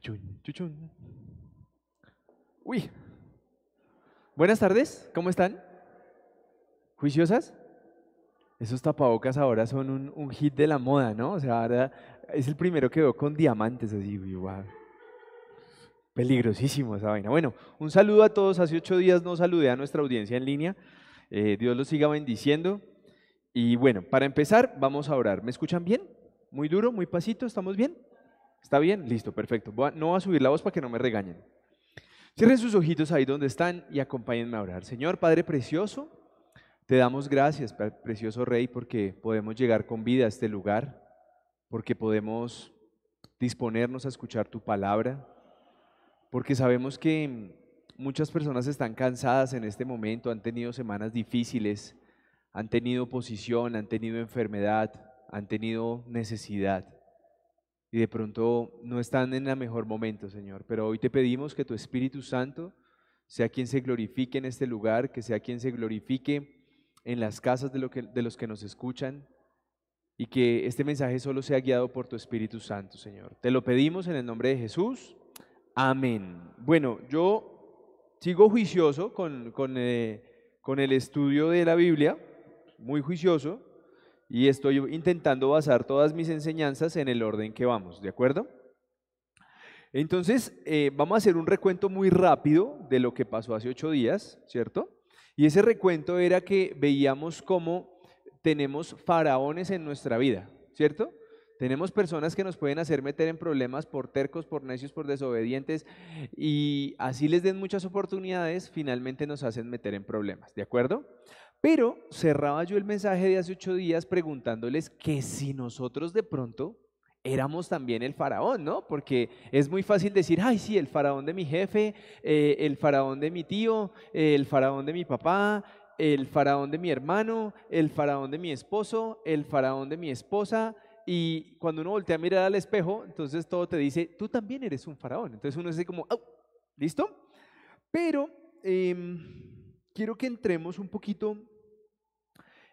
Chuchun, chuchun. Uy. Buenas tardes, ¿cómo están? ¿Juiciosas? Esos tapabocas ahora son un, hit de la moda, ¿no? O sea, ahora es el primero que veo con diamantes, así, wow. Peligrosísimo esa vaina. Bueno, un saludo a todos. Hace ocho días no saludé a nuestra audiencia en línea. Eh, Dios los siga bendiciendo. Y bueno, para empezar, vamos a orar. ¿Me escuchan bien? Muy duro, muy pasito, ¿estamos bien? ¿Está bien? Listo, perfecto. no voy a subir la voz para que no me regañen. Cierren sus ojitos ahí donde están y acompáñenme a orar. Señor Padre Precioso, te damos gracias, Precioso Rey, porque podemos llegar con vida a este lugar, porque podemos disponernos a escuchar tu palabra, porque sabemos que muchas personas están cansadas en este momento, han tenido semanas difíciles, han tenido oposición, han tenido enfermedad, han tenido necesidad y de pronto no están en el mejor momento, Señor. Pero hoy te pedimos que tu Espíritu Santo sea quien se glorifique en este lugar, que sea quien se glorifique en las casas de, de los que nos escuchan y que este mensaje solo sea guiado por tu Espíritu Santo, Señor. Te lo pedimos en el nombre de Jesús. Amén. Bueno, yo sigo juicioso con, con, eh, con el estudio de la Biblia, muy juicioso, y estoy intentando basar todas mis enseñanzas en el orden que vamos, ¿de acuerdo? Entonces, eh, vamos a hacer un recuento muy rápido de lo que pasó hace ocho días, ¿cierto? Y ese recuento era que veíamos cómo tenemos faraones en nuestra vida, ¿cierto? Tenemos personas que nos pueden hacer meter en problemas por tercos, por necios, por desobedientes, y así les den muchas oportunidades, finalmente nos hacen meter en problemas, ¿de acuerdo? Pero cerraba yo el mensaje de hace ocho días preguntándoles que si nosotros de pronto éramos también el faraón, ¿no? Porque es muy fácil decir, ay, sí, el faraón de mi jefe, eh, el faraón de mi tío, el faraón de mi papá, el faraón de mi hermano, el faraón de mi esposo, el faraón de mi esposa. Y cuando uno voltea a mirar al espejo, entonces todo te dice, tú también eres un faraón. Entonces uno dice como, ¿listo? Pero em, quiero que entremos un poquito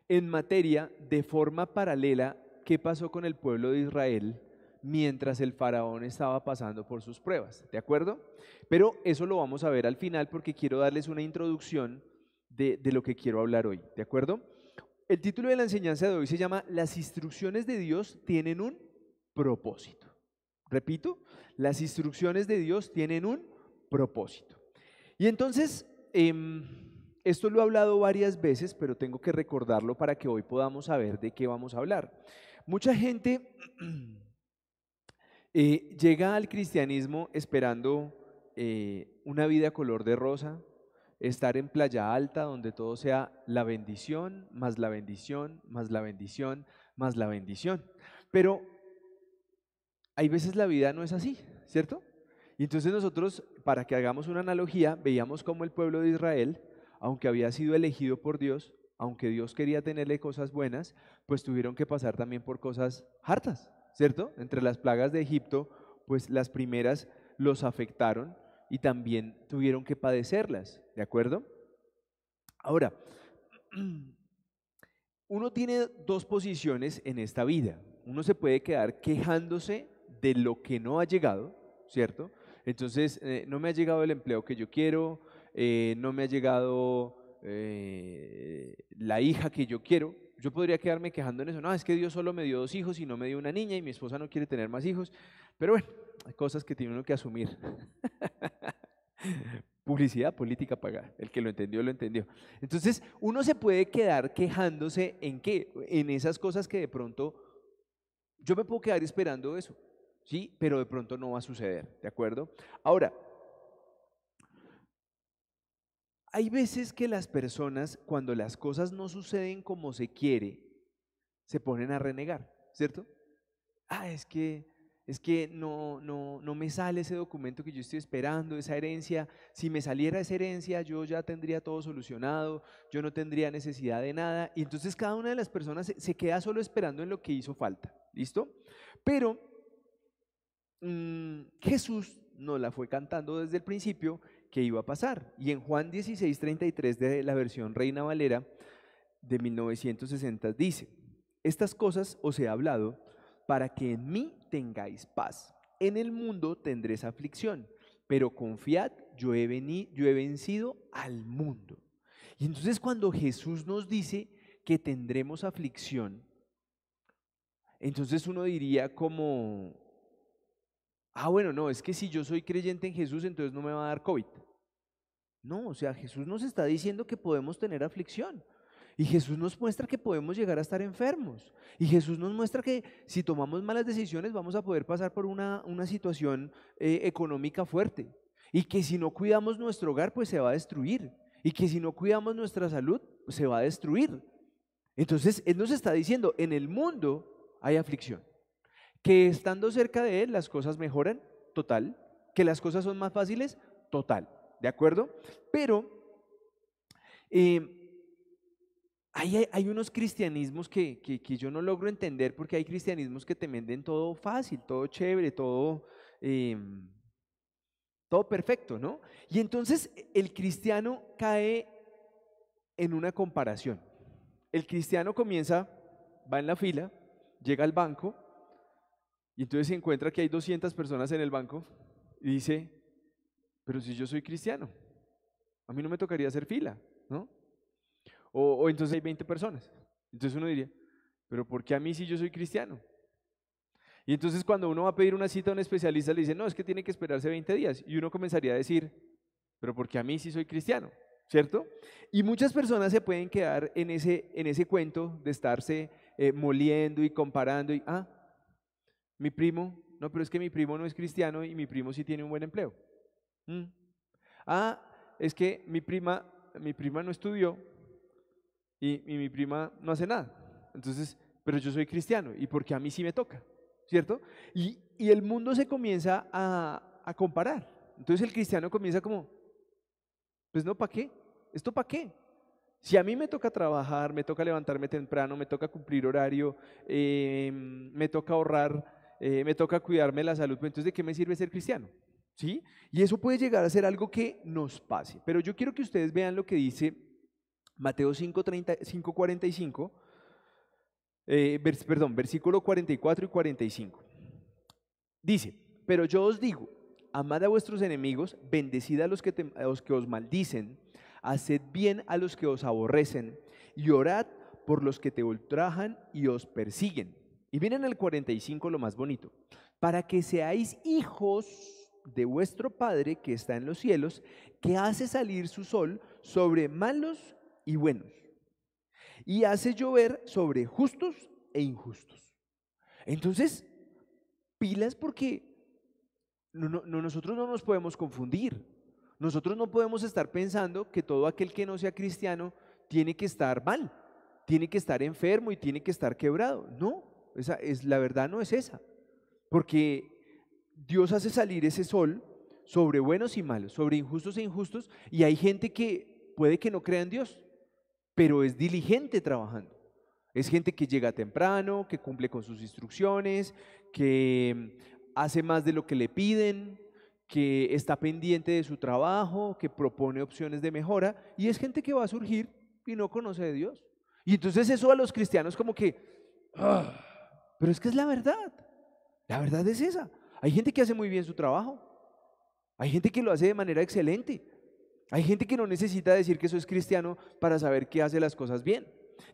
en materia de forma paralela qué pasó con el pueblo de Israel mientras el faraón estaba pasando por sus pruebas, ¿de acuerdo? Pero eso lo vamos a ver al final porque quiero darles una introducción de, de, lo que quiero hablar hoy, ¿de acuerdo? El título de la enseñanza de hoy se llama Las instrucciones de Dios tienen un propósito. Repito, las instrucciones de Dios tienen un propósito. Y entonces, eh, esto lo he hablado varias veces, pero tengo que recordarlo para que hoy podamos saber de qué vamos a hablar. Mucha gente eh, llega al cristianismo esperando eh, una vida color de rosa, estar en playa alta donde todo sea la bendición, más la bendición, más la bendición, más la bendición. Pero hay veces la vida no es así, ¿cierto? Y entonces nosotros, para que hagamos una analogía, veíamos cómo el pueblo de Israel aunque había sido elegido por Dios, aunque Dios quería tenerle cosas buenas, pues tuvieron que pasar también por cosas hartas, ¿cierto? Entre las plagas de Egipto, pues las primeras los afectaron y también tuvieron que padecerlas, ¿de acuerdo? Ahora, uno tiene dos posiciones en esta vida. Uno se puede quedar quejándose de lo que no ha llegado, ¿cierto? Entonces, eh, no me ha llegado el empleo que yo quiero, eh, no me ha llegado eh, la hija que yo quiero. Yo podría quedarme quejando en eso. No, es que Dios solo me dio dos hijos y no me dio una niña y mi esposa no quiere tener más hijos. Pero bueno, hay cosas que tiene uno que asumir. Publicidad política paga. El que lo entendió, lo entendió. Entonces, uno se puede quedar quejándose en qué? En esas cosas que de pronto yo me puedo quedar esperando eso, ¿sí? Pero de pronto no va a suceder, ¿de acuerdo? Ahora, hay veces que las personas, cuando las cosas no suceden como se quiere, se ponen a renegar, ¿cierto? Ah, es que, es que no, no, no me sale ese documento que yo estoy esperando, esa herencia. Si me saliera esa herencia, yo ya tendría todo solucionado, yo no tendría necesidad de nada. Y entonces cada una de las personas se, queda solo esperando en lo que hizo falta, ¿listo? Pero mm, Jesús no la fue cantando desde el principio que iba a pasar. Y en Juan 16:33 de la versión Reina Valera de 1960 dice, estas cosas os he hablado para que en mí tengáis paz. en el mundo tendréis aflicción, pero confiad, yo he, venido, yo he vencido al mundo. Y entonces cuando Jesús nos dice que tendremos aflicción, entonces uno diría como, ah, bueno, no, es que si yo soy creyente en Jesús, entonces no me va a dar COVID. No, o sea, Jesús nos está diciendo que podemos tener aflicción. Y Jesús nos muestra que podemos llegar a estar enfermos. Y Jesús nos muestra que si tomamos malas decisiones vamos a poder pasar por una, situación eh, económica fuerte. Y que si no cuidamos nuestro hogar, pues se va a destruir. Y que si no cuidamos nuestra salud, pues se va a destruir. Entonces, Él nos está diciendo, en el mundo hay aflicción. Que estando cerca de Él las cosas mejoran, total. Que las cosas son más fáciles, total. ¿De acuerdo? Pero... Eh, hay, unos cristianismos que, yo no logro entender porque hay cristianismos que te venden todo fácil, todo chévere, todo, em, todo perfecto, ¿no? Y entonces el cristiano cae en una comparación. El cristiano comienza, va en la fila, llega al banco y entonces se encuentra que hay 200 personas en el banco y dice, pero si yo soy cristiano, a mí no me tocaría hacer fila, ¿no? O, entonces hay 20 personas. Entonces uno diría, pero ¿por qué a mí si yo soy cristiano? Y entonces cuando uno va a pedir una cita a un especialista le dice, no, es que tiene que esperarse 20 días. Y uno comenzaría a decir, pero ¿por qué a mí si soy cristiano? ¿Cierto? Y muchas personas se pueden quedar en ese, en ese cuento de estarse eh, moliendo y comparando. Y, ah, mi primo, no, pero es que mi primo no es cristiano y mi primo sí tiene un buen empleo. Mm. Ah, es que mi prima, mi prima no estudió, y, mi prima no hace nada. Entonces, pero yo soy cristiano y porque a mí sí me toca, ¿cierto? Y, el mundo se comienza a, a comparar. Entonces el cristiano comienza como, pues no, ¿para qué? ¿Esto para qué? Si a mí me toca trabajar, me toca levantarme temprano, me toca cumplir horario, em, me toca ahorrar, eh, me toca cuidarme la salud, entonces ¿de qué me sirve ser cristiano? ¿Sí? Y eso puede llegar a ser algo que nos pase. Pero yo quiero que ustedes vean lo que dice Mateo 5, 45, eh, perdón, versículo 44 y 45. Dice, pero yo os digo, amad a vuestros enemigos, bendecid a los que, a los que os maldicen, haced bien a los que os aborrecen y orad por los que te ultrajan y os persiguen. Y miren el 45 lo más bonito, para que seáis hijos de vuestro Padre que está en los cielos, que hace salir su sol sobre malos y buenos. Y hace llover sobre justos e injustos. Entonces, pilas porque no, nosotros no nos podemos confundir. Nosotros no podemos estar pensando que todo aquel que no sea cristiano tiene que estar mal, tiene que estar enfermo y tiene que estar quebrado. No, esa es, la verdad no es esa. Porque Dios hace salir ese sol sobre buenos y malos, sobre injustos e injustos, y hay gente que puede que no crea en Dios, pero es diligente trabajando. Es gente que llega temprano, que cumple con sus instrucciones, que hace más de lo que le piden, que está pendiente de su trabajo, que propone opciones de mejora, y es gente que va a surgir y no conoce de Dios. Y entonces eso a los cristianos como que, ah, pero es que es la verdad. La verdad es esa. Hay gente que hace muy bien su trabajo. Hay gente que lo hace de manera excelente. Hay gente que no necesita decir que eso es cristiano para saber que hace las cosas bien.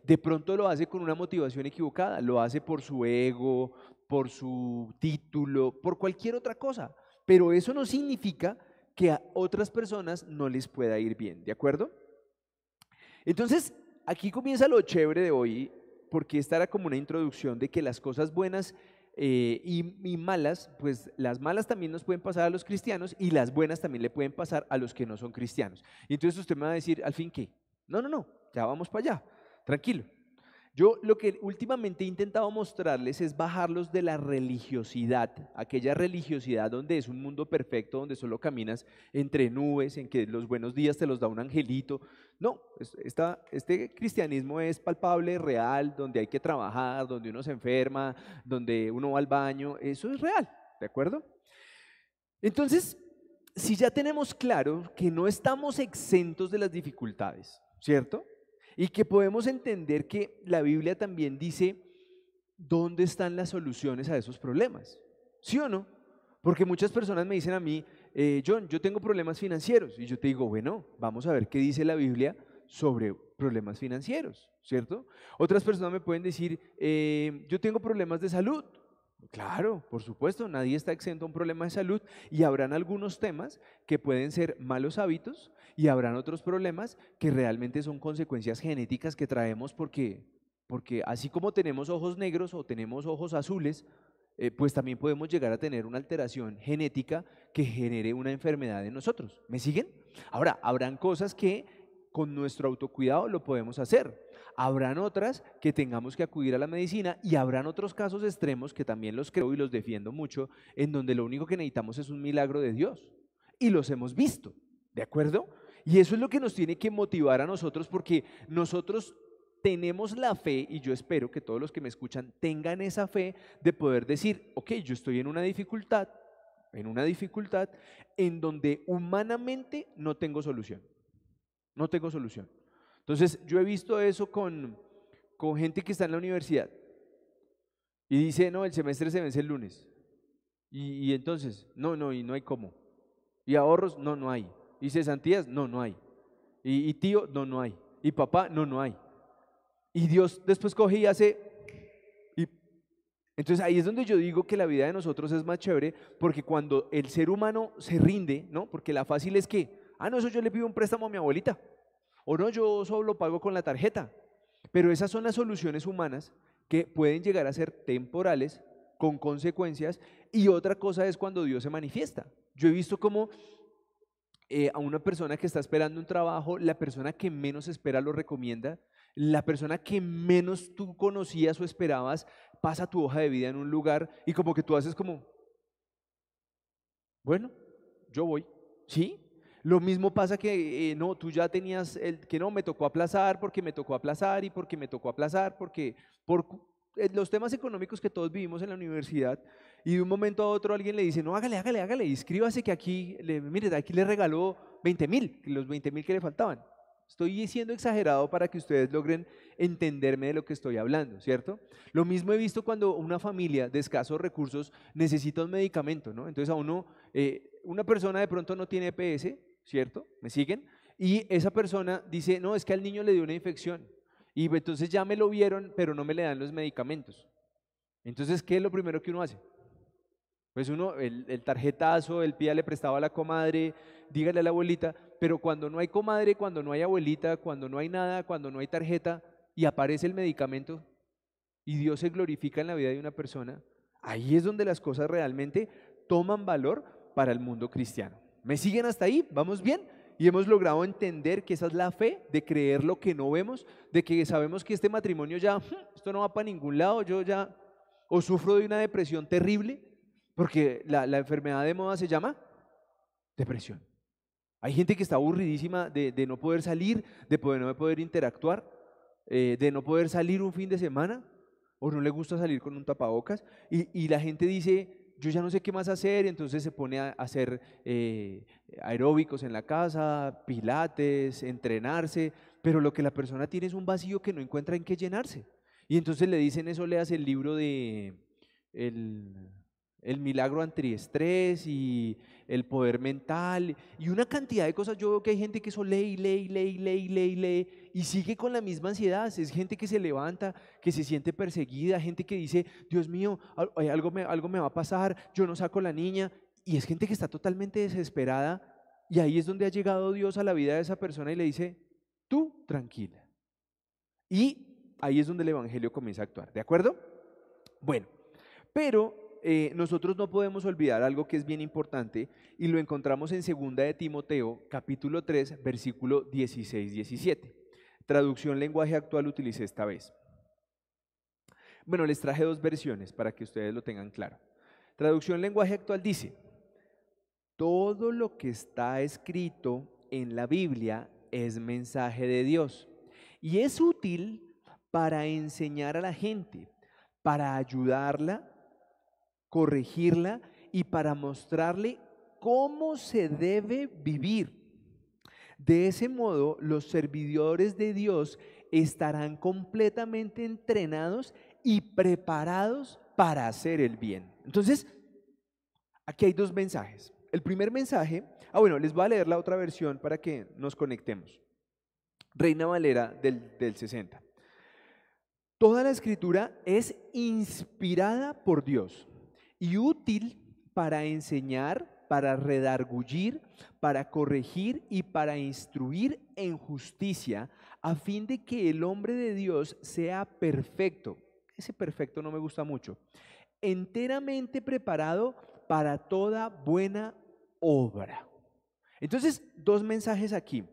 De pronto lo hace con una motivación equivocada, lo hace por su ego, por su título, por cualquier otra cosa. Pero eso no significa que a otras personas no les pueda ir bien, ¿de acuerdo? Entonces, aquí comienza lo chévere de hoy, porque esta era como una introducción de que las cosas buenas eh, y, malas, pues las malas también nos pueden pasar a los cristianos y las buenas también le pueden pasar a los que no son cristianos. Y entonces usted me va a decir, al fin, ¿qué? No, no, no, ya vamos para allá, tranquilo. Yo lo que últimamente he intentado mostrarles es bajarlos de la religiosidad, aquella religiosidad donde es un mundo perfecto, donde solo caminas entre nubes, en que los buenos días te los da un angelito. No, este cristianismo es palpable, real, donde hay que trabajar, donde uno se enferma, donde uno va al baño, eso es real, ¿de acuerdo? Entonces, si ya tenemos claro que no estamos exentos de las dificultades, ¿cierto? Y que podemos entender que la Biblia también dice dónde están las soluciones a esos problemas. ¿Sí o no? Porque muchas personas me dicen a mí, eh, John, yo tengo problemas financieros. Y yo te digo, bueno, vamos a ver qué dice la Biblia sobre problemas financieros, ¿cierto? Otras personas me pueden decir, eh, yo tengo problemas de salud. Claro, por supuesto, nadie está exento a un problema de salud y habrán algunos temas que pueden ser malos hábitos y habrán otros problemas que realmente son consecuencias genéticas que traemos porque, porque así como tenemos ojos negros o tenemos ojos azules, eh, pues también podemos llegar a tener una alteración genética que genere una enfermedad en nosotros. ¿Me siguen? Ahora, habrán cosas que con nuestro autocuidado lo podemos hacer. Habrán otras que tengamos que acudir a la medicina y habrán otros casos extremos que también los creo y los defiendo mucho, en donde lo único que necesitamos es un milagro de Dios. Y los hemos visto, ¿de acuerdo? Y eso es lo que nos tiene que motivar a nosotros porque nosotros tenemos la fe, y yo espero que todos los que me escuchan tengan esa fe de poder decir, ok, yo estoy en una dificultad, en una dificultad en donde humanamente no tengo solución. No tengo solución. Entonces, yo he visto eso con, con gente que está en la universidad y dice, no, el semestre se vence el lunes. Y, entonces, no, no, y no hay cómo. Y ahorros, no, no hay. Y cesantías, no, no hay. Y, y tío, no, no hay. Y papá, no, no hay. Y Dios después coge y hace... Entonces ahí es donde yo digo que la vida de nosotros es más chévere, porque cuando el ser humano se rinde, ¿no? Porque la fácil es que, ah, no, eso yo le pido un préstamo a mi abuelita, o no, yo solo pago con la tarjeta. Pero esas son las soluciones humanas que pueden llegar a ser temporales, con consecuencias, y otra cosa es cuando Dios se manifiesta. Yo he visto como eh, a una persona que está esperando un trabajo, la persona que menos espera lo recomienda, la persona que menos tú conocías o esperabas pasa tu hoja de vida en un lugar y como que tú haces como, bueno, yo voy, ¿sí? Lo mismo pasa que eh, no, tú ya tenías el que no, me tocó aplazar porque me tocó aplazar y porque me tocó aplazar, porque por eh, los temas económicos que todos vivimos en la universidad y de un momento a otro alguien le dice, no, hágale, hágale, hágale, inscríbase que aquí, le, mire, aquí le regaló 20 mil, los 20 mil que le faltaban. Estoy siendo exagerado para que ustedes logren entenderme de lo que estoy hablando, ¿cierto? Lo mismo he visto cuando una familia de escasos recursos necesita un medicamento, ¿no? Entonces a uno, eh, una persona de pronto no tiene EPS, ¿cierto? ¿Me siguen? Y esa persona dice, no, es que al niño le dio una infección. Y entonces ya me lo vieron, pero no me le dan los medicamentos. Entonces, ¿qué es lo primero que uno hace? Pues uno, el, tarjetazo, el pía le prestaba a la comadre, dígale a la abuelita, pero cuando no hay comadre, cuando no hay abuelita, cuando no hay nada, cuando no hay tarjeta y aparece el medicamento y Dios se glorifica en la vida de una persona, ahí es donde las cosas realmente toman valor para el mundo cristiano. ¿Me siguen hasta ahí? ¿Vamos bien? Y hemos logrado entender que esa es la fe de creer lo que no vemos, de que sabemos que este matrimonio ya, hmm, esto no va para ningún lado, yo ya o sufro de una depresión terrible, porque la, enfermedad de moda se llama depresión. Hay gente que está aburridísima de, no poder salir, de poder, no poder interactuar, eh, de no poder salir un fin de semana, o no le gusta salir con un tapabocas, y, la gente dice, yo ya no sé qué más hacer, entonces se pone a hacer eh, aeróbicos en la casa, pilates, entrenarse, pero lo que la persona tiene es un vacío que no encuentra en qué llenarse. Y entonces le dicen eso, leas el libro de el, el milagro antiestrés y el poder mental y una cantidad de cosas. Yo veo que hay gente que eso lee, lee, lee, lee, lee, lee y sigue con la misma ansiedad. Es gente que se levanta, que se siente perseguida, gente que dice, Dios mío, algo me, algo me va a pasar, yo no saco la niña. Y es gente que está totalmente desesperada y ahí es donde ha llegado Dios a la vida de esa persona y le dice, tú tranquila. Y ahí es donde el Evangelio comienza a actuar, ¿de acuerdo? Bueno, pero eh, nosotros no podemos olvidar algo que es bien importante y lo encontramos en 2 de Timoteo, capítulo 3, versículo 16-17. Traducción lenguaje actual utilicé esta vez. Bueno, les traje dos versiones para que ustedes lo tengan claro. Traducción lenguaje actual dice, todo lo que está escrito en la Biblia es mensaje de Dios y es útil para enseñar a la gente, para ayudarla corregirla y para mostrarle cómo se debe vivir. De ese modo, los servidores de Dios estarán completamente entrenados y preparados para hacer el bien. Entonces, Aquí hay dos mensajes. El primer mensaje, ah bueno, les voy a leer la otra versión para que nos conectemos. Reina Valera del, del 60. Toda la escritura es inspirada por Dios y útil para enseñar, para redargullir, para corregir y para instruir en justicia, a fin de que el hombre de Dios sea perfecto. Ese perfecto no me gusta mucho. Enteramente preparado para toda buena obra. Entonces, dos mensajes aquí.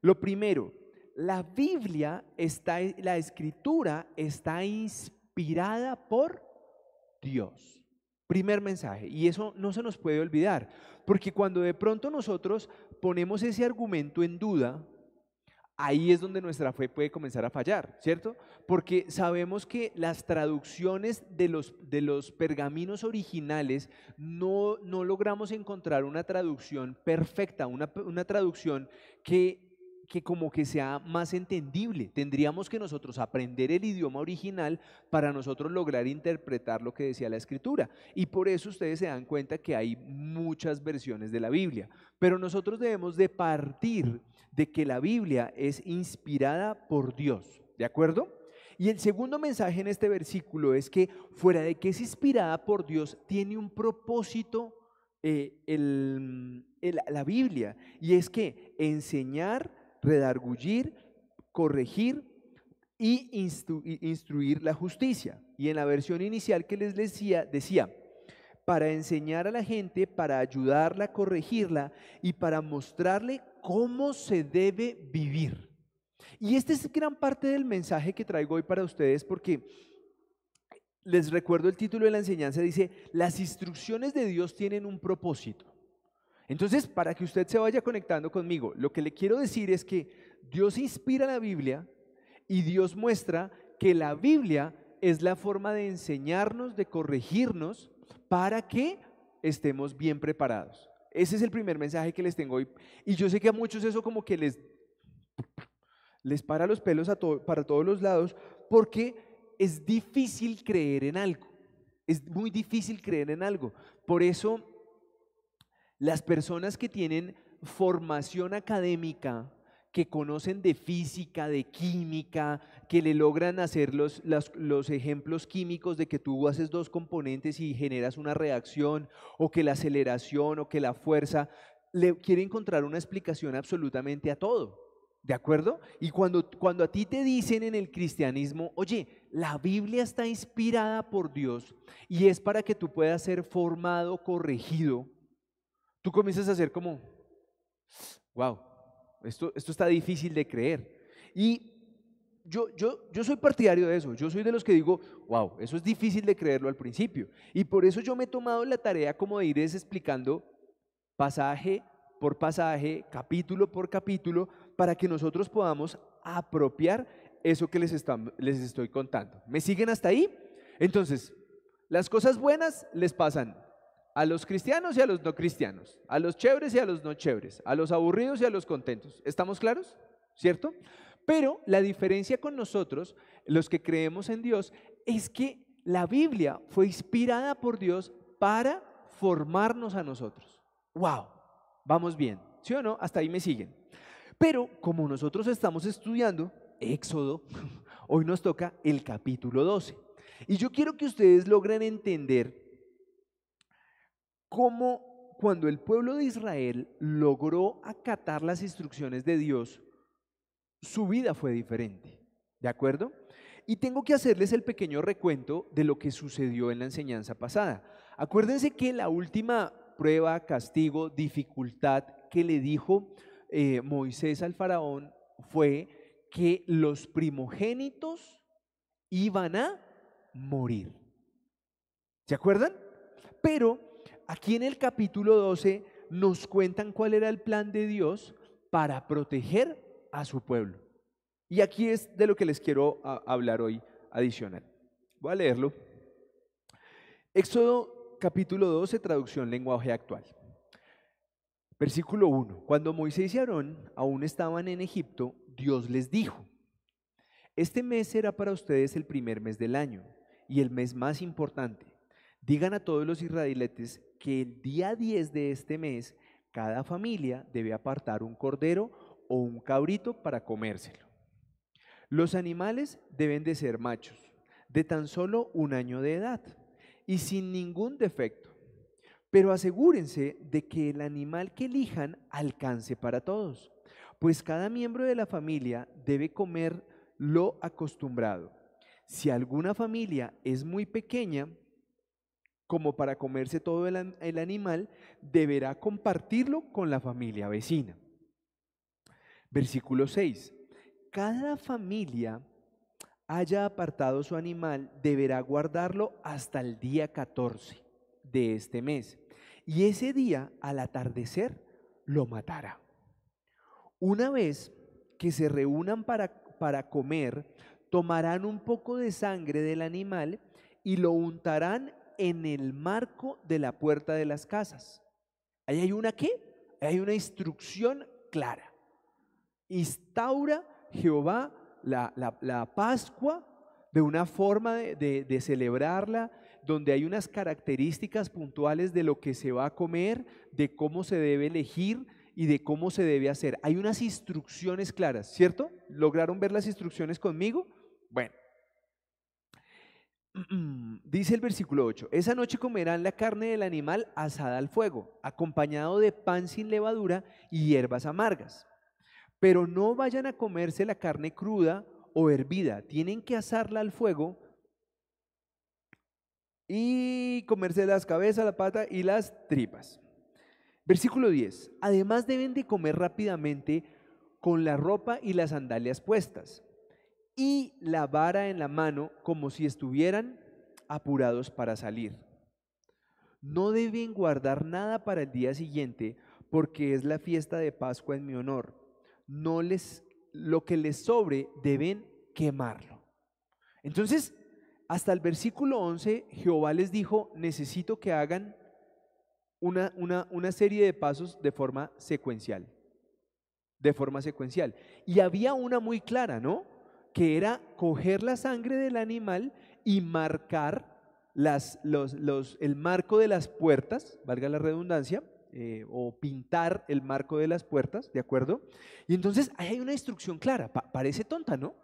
Lo primero, la Biblia está, la escritura está inspirada por Dios. Primer mensaje, y eso no se nos puede olvidar, porque cuando de pronto nosotros ponemos ese argumento en duda, ahí es donde nuestra fe puede comenzar a fallar, ¿cierto? Porque sabemos que las traducciones de los, de los pergaminos originales no, no logramos encontrar una traducción perfecta, una, una traducción que que como que sea más entendible. Tendríamos que nosotros aprender el idioma original para nosotros lograr interpretar lo que decía la escritura. Y por eso ustedes se dan cuenta que hay muchas versiones de la Biblia. Pero nosotros debemos de partir de que la Biblia es inspirada por Dios. ¿De acuerdo? Y el segundo mensaje en este versículo es que fuera de que es inspirada por Dios, tiene un propósito eh, la Biblia. Y es que enseñar redargullir, corregir y instruir la justicia. Y en la versión inicial que les decía, decía, para enseñar a la gente, para ayudarla a corregirla y para mostrarle cómo se debe vivir. Y este es gran parte del mensaje que traigo hoy para ustedes porque les recuerdo el título de la enseñanza, dice, las instrucciones de Dios tienen un propósito. Entonces, para que usted se vaya conectando conmigo, lo que le quiero decir es que Dios inspira la Biblia y Dios muestra que la Biblia es la forma de enseñarnos, de corregirnos, para que estemos bien preparados. Ese es el primer mensaje que les tengo hoy. Y yo sé que a muchos eso como que les, les para los pelos a para todos los lados, porque es difícil creer en algo. Es muy difícil creer en algo. Por eso las personas que tienen formación académica, que conocen de física, de química, que le logran hacer los, los, ejemplos químicos de que tú haces dos componentes y generas una reacción, o que la aceleración, o que la fuerza, le quiere encontrar una explicación absolutamente a todo. ¿De acuerdo? Y cuando, cuando a ti te dicen en el cristianismo, oye, la Biblia está inspirada por Dios y es para que tú puedas ser formado, corregido, tú comienzas a hacer como, wow, esto, esto está difícil de creer. Y yo, yo, yo soy partidario de eso, yo soy de los que digo, wow, eso es difícil de creerlo al principio. Y por eso yo me he tomado la tarea como de ir explicando pasaje por pasaje, capítulo por capítulo, para que nosotros podamos apropiar eso que les, les estoy contando. ¿Me siguen hasta ahí? Entonces, las cosas buenas les pasan a los cristianos y a los no cristianos, a los chéveres y a los no chéveres, a los aburridos y a los contentos. ¿Estamos claros? ¿Cierto? Pero la diferencia con nosotros, los que creemos en Dios, es que la Biblia fue inspirada por Dios para formarnos a nosotros. ¡Wow! Vamos bien. ¿Sí o no? Hasta ahí me siguen. Pero como nosotros estamos estudiando Éxodo, hoy nos toca el capítulo 12. Y yo quiero que ustedes logren entender cómo cuando el pueblo de Israel logró acatar las instrucciones de Dios, su vida fue diferente. ¿De acuerdo? Y tengo que hacerles el pequeño recuento de lo que sucedió en la enseñanza pasada. Acuérdense que la última prueba, castigo, dificultad que le dijo eh, Moisés al faraón fue que los primogénitos iban a morir. ¿Se acuerdan? Pero aquí en el capítulo 12 nos cuentan cuál era el plan de Dios para proteger a su pueblo. Y aquí es de lo que les quiero hablar hoy adicional. Voy a leerlo. Éxodo capítulo 12, traducción lenguaje actual. Versículo 1. Cuando Moisés y Aarón aún estaban en Egipto, Dios les dijo, este mes será para ustedes el primer mes del año y el mes más importante Digan a todos los israelites que el día 10 de este mes cada familia debe apartar un cordero o un cabrito para comérselo. Los animales deben de ser machos, de tan solo un año de edad y sin ningún defecto. Pero asegúrense de que el animal que elijan alcance para todos, pues cada miembro de la familia debe comer lo acostumbrado. Si alguna familia es muy pequeña, como para comerse todo el, animal, deberá compartirlo con la familia vecina. Versículo 6. Cada familia haya apartado su animal, deberá guardarlo hasta el día 14 de este mes. Y ese día, al atardecer, lo matará. Una vez que se reúnan para, para comer, tomarán un poco de sangre del animal y lo untarán en el marco de la puerta de las casas. Ahí hay una qué? Hay una instrucción clara. Instaura Jehová la, Pascua de una forma de, de celebrarla, donde hay unas características puntuales de lo que se va a comer, de cómo se debe elegir y de cómo se debe hacer. Hay unas instrucciones claras, ¿cierto? ¿Lograron ver las instrucciones conmigo? Bueno, Dice el versículo 8, esa noche comerán la carne del animal asada al fuego, acompañado de pan sin levadura y hierbas amargas. Pero no vayan a comerse la carne cruda o hervida, tienen que asarla al fuego y comerse las cabezas, la pata y las tripas. Versículo 10, además deben de comer rápidamente con la ropa y las sandalias puestas y la vara en la mano como si estuvieran apurados para salir. No deben guardar nada para el día siguiente porque es la fiesta de Pascua en mi honor. No les lo que les sobre deben quemarlo. Entonces, hasta el versículo 11, Jehová les dijo, necesito que hagan una, una, una serie de pasos de forma secuencial. De forma secuencial. Y había una muy clara, ¿no? Que era coger la sangre del animal y marcar el marco de las puertas, valga la redundancia, eh, o pintar el marco de las puertas, ¿de acuerdo? Y entonces hay una instrucción clara, parece tonta, ¿no?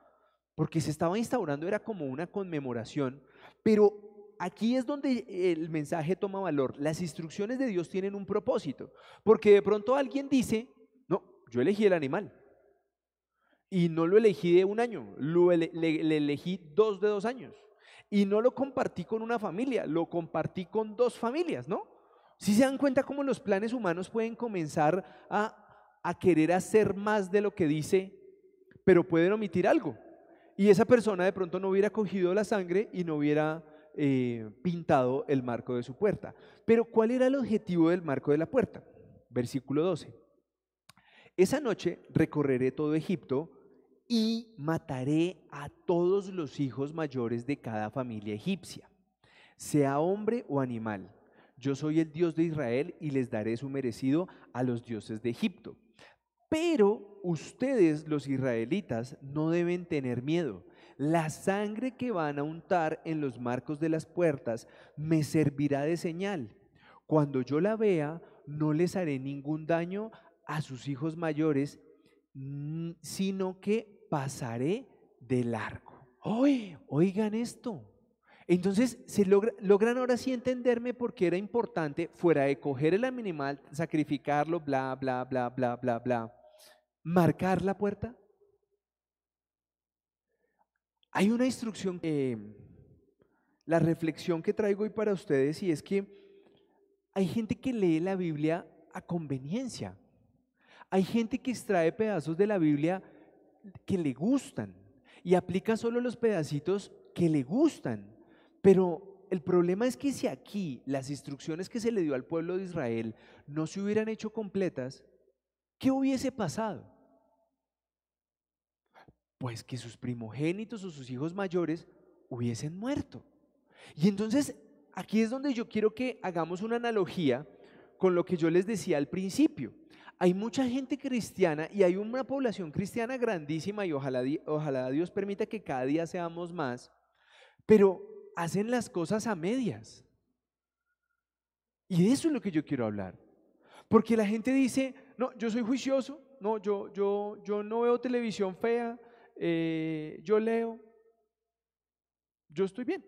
Porque se estaba instaurando, era como una conmemoración, pero aquí es donde el mensaje toma valor. Las instrucciones de Dios tienen un propósito, porque de pronto alguien dice, no, yo elegí el animal, y no lo elegí de un año, lo le, elegí dos de dos años. Y no lo compartí con una familia, lo compartí con dos familias, ¿no? Si se dan cuenta cómo los planes humanos pueden comenzar a, querer hacer más de lo que dice, pero pueden omitir algo. Y esa persona de pronto no hubiera cogido la sangre y no hubiera eh, pintado el marco de su puerta. Pero ¿cuál era el objetivo del marco de la puerta? Versículo 12. Esa noche recorreré todo Egipto y mataré a todos los hijos mayores de cada familia egipcia, sea hombre o animal. Yo soy el Dios de Israel y les daré su merecido a los dioses de Egipto. Pero ustedes, los israelitas, no deben tener miedo. La sangre que van a untar en los marcos de las puertas me servirá de señal. Cuando yo la vea, no les haré ningún daño a sus hijos mayores, sino que pasaré de largo. oigan esto. Entonces, se logra, logran ahora sí entenderme por qué era importante, fuera de coger el animal, sacrificarlo, bla, bla, bla, bla, bla, bla, marcar la puerta. Hay una instrucción, la reflexión que traigo hoy para ustedes y es que hay gente que lee la Biblia a conveniencia. Hay gente que extrae pedazos de la Biblia que le gustan y aplica solo los pedacitos que le gustan. Pero el problema es que si aquí las instrucciones que se le dio al pueblo de Israel no se hubieran hecho completas, ¿qué hubiese pasado? Pues que sus primogénitos o sus hijos mayores hubiesen muerto. Y entonces aquí es donde yo quiero que hagamos una analogía con lo que yo les decía al principio hay mucha gente cristiana y hay una población cristiana grandísima y ojalá, Dios permita que cada día seamos más, pero hacen las cosas a medias. Y de eso es lo que yo quiero hablar. Porque la gente dice, no, yo soy juicioso, no, yo, yo, yo no veo televisión fea, eh, yo leo, yo estoy bien.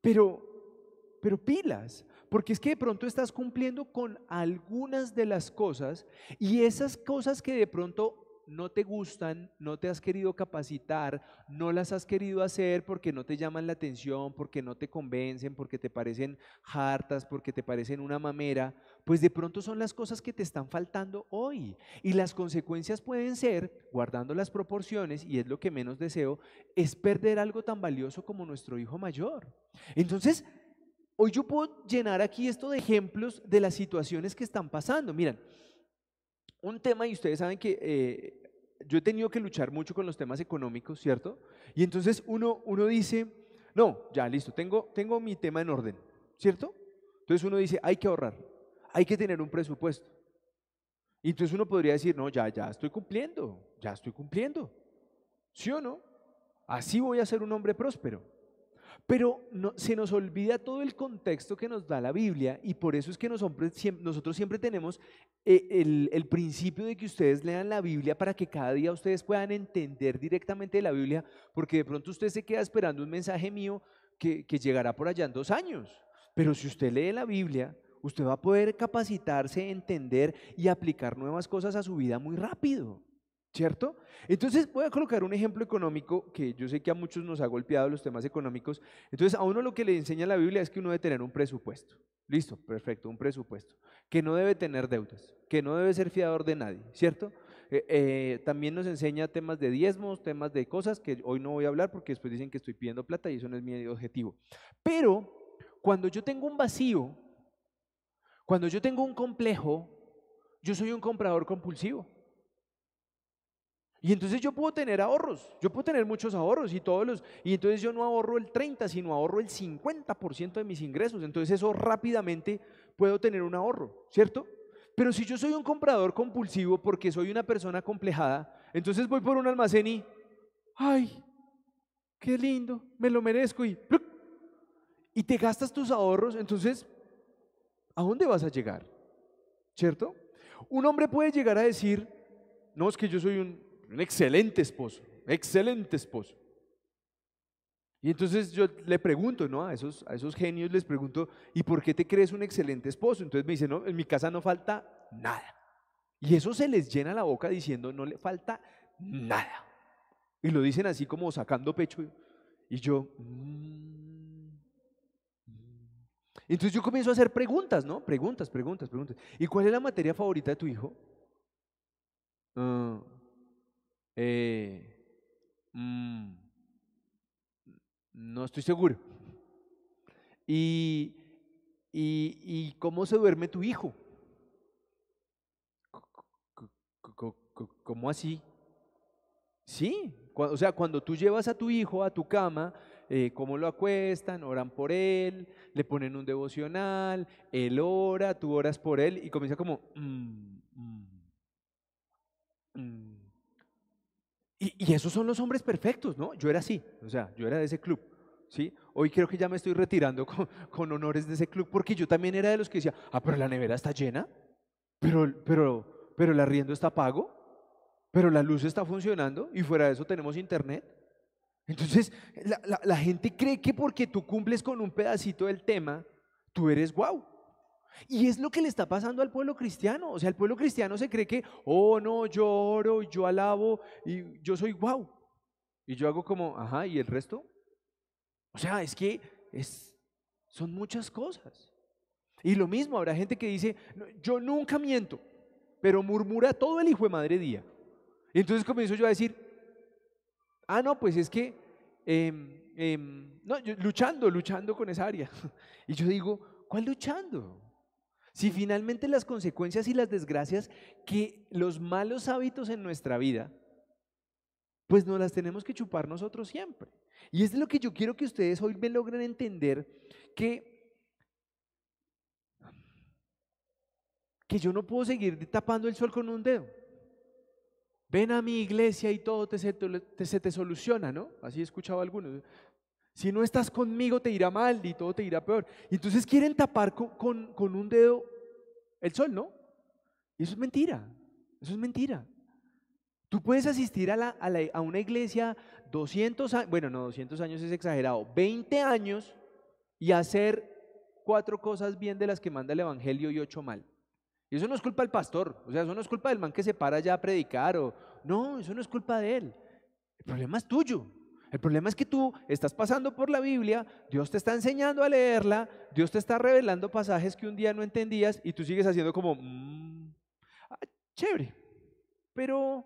Pero, pero pilas, porque es que de pronto estás cumpliendo con algunas de las cosas y esas cosas que de pronto no te gustan, no te has querido capacitar, no las has querido hacer porque no te llaman la atención, porque no te convencen, porque te parecen hartas, porque te parecen una mamera, pues de pronto son las cosas que te están faltando hoy. Y las consecuencias pueden ser, guardando las proporciones, y es lo que menos deseo, es perder algo tan valioso como nuestro hijo mayor. Entonces, hoy yo puedo llenar aquí esto de ejemplos de las situaciones que están pasando. Miren, un tema, y ustedes saben que eh, yo he tenido que luchar mucho con los temas económicos, ¿cierto? Y entonces uno, uno dice, no, ya listo, tengo, tengo mi tema en orden, ¿cierto? Entonces uno dice, hay que ahorrar, hay que tener un presupuesto. Y entonces uno podría decir, no, ya, ya estoy cumpliendo, ya estoy cumpliendo. ¿Sí o no? Así voy a ser un hombre próspero. Pero se nos olvida todo el contexto que nos da la Biblia y por eso es que nosotros siempre tenemos eh, el, principio de que ustedes lean la Biblia para que cada día ustedes puedan entender directamente la Biblia, porque de pronto usted se queda esperando un mensaje mío que, que llegará por allá en dos años. Pero si usted lee la Biblia, usted va a poder capacitarse, entender y aplicar nuevas cosas a su vida muy rápido. ¿Cierto? Entonces voy a colocar un ejemplo económico que yo sé que a muchos nos ha golpeado los temas económicos. Entonces a uno lo que le enseña la Biblia es que uno debe tener un presupuesto. Listo, perfecto, un presupuesto. Que no debe tener deudas, que no debe ser fiador de nadie, ¿cierto? Eh, eh, también nos enseña temas de diezmos, temas de cosas que hoy no voy a hablar porque después dicen que estoy pidiendo plata y eso no es mi objetivo. Pero cuando yo tengo un vacío, cuando yo tengo un complejo, yo soy un comprador compulsivo. Y entonces yo puedo tener ahorros, yo puedo tener muchos ahorros y todos los, y entonces yo no ahorro el 30, sino ahorro el 50% de mis ingresos. Entonces eso rápidamente puedo tener un ahorro, ¿cierto? Pero si yo soy un comprador compulsivo porque soy una persona complejada, entonces voy por un almacén y, ay, qué lindo, me lo merezco y, y te gastas tus ahorros, entonces, ¿a dónde vas a llegar? ¿Cierto? Un hombre puede llegar a decir, no, es que yo soy un un excelente esposo, excelente esposo. Y entonces yo le pregunto, ¿no? A esos, a esos genios les pregunto, ¿y por qué te crees un excelente esposo? Entonces me dice, no, en mi casa no falta nada. Y eso se les llena la boca diciendo, no le falta nada. Y lo dicen así como sacando pecho. Y yo, mm, mm". entonces yo comienzo a hacer preguntas, ¿no? Preguntas, preguntas, preguntas. ¿Y cuál es la materia favorita de tu hijo? Uh, eh, mm, no estoy seguro. ¿Y, y, cómo se duerme tu hijo? ¿Cómo así? Sí, o sea, cuando tú llevas a tu hijo a tu cama, eh, cómo lo acuestan, oran por él, le ponen un devocional, él ora, tú oras por él y comienza como... Mm, mm, y, esos son los hombres perfectos, ¿no? Yo era así, o sea, yo era de ese club. ¿Sí? Hoy creo que ya me estoy retirando con, honores de ese club porque yo también era de los que decía, ah, pero la nevera está llena, pero, pero, pero el arriendo está pago, pero la luz está funcionando y fuera de eso tenemos internet. Entonces, la, gente cree que porque tú cumples con un pedacito del tema, tú eres guau. Y es lo que le está pasando al pueblo cristiano. O sea, el pueblo cristiano se cree que, oh no, yo oro, yo alabo y yo soy wow. Y yo hago como, ajá, ¿y el resto? O sea, es que es, son muchas cosas. Y lo mismo, habrá gente que dice, yo nunca miento, pero murmura todo el hijo de madre día. Y entonces comienzo yo a decir, ah, no, pues es que, em, em, no, luchando, luchando con esa área. Y yo digo, ¿cuál luchando? Si finalmente las consecuencias y las desgracias que los malos hábitos en nuestra vida, pues no las tenemos que chupar nosotros siempre. Y es de lo que yo quiero que ustedes hoy me logren entender que, que yo no puedo seguir tapando el sol con un dedo. Ven a mi iglesia y todo te, se te, soluciona, ¿no? Así he escuchado a algunos. Si no estás conmigo te irá mal y todo te irá peor. Y entonces quieren tapar con, con un dedo el sol, ¿no? Y eso es mentira. Eso es mentira. Tú puedes asistir a, la, a, una iglesia 200 años, bueno, no, 200 años es exagerado, 20 años y hacer cuatro cosas bien de las que manda el Evangelio y ocho mal. Y eso no es culpa del pastor, o sea, eso no es culpa del man que se para ya a predicar, o no, eso no es culpa de él. El problema es tuyo. El problema es que tú estás pasando por la Biblia, Dios te está enseñando a leerla, Dios te está revelando pasajes que un día no entendías y tú sigues haciendo como, mm, ah, chévere, pero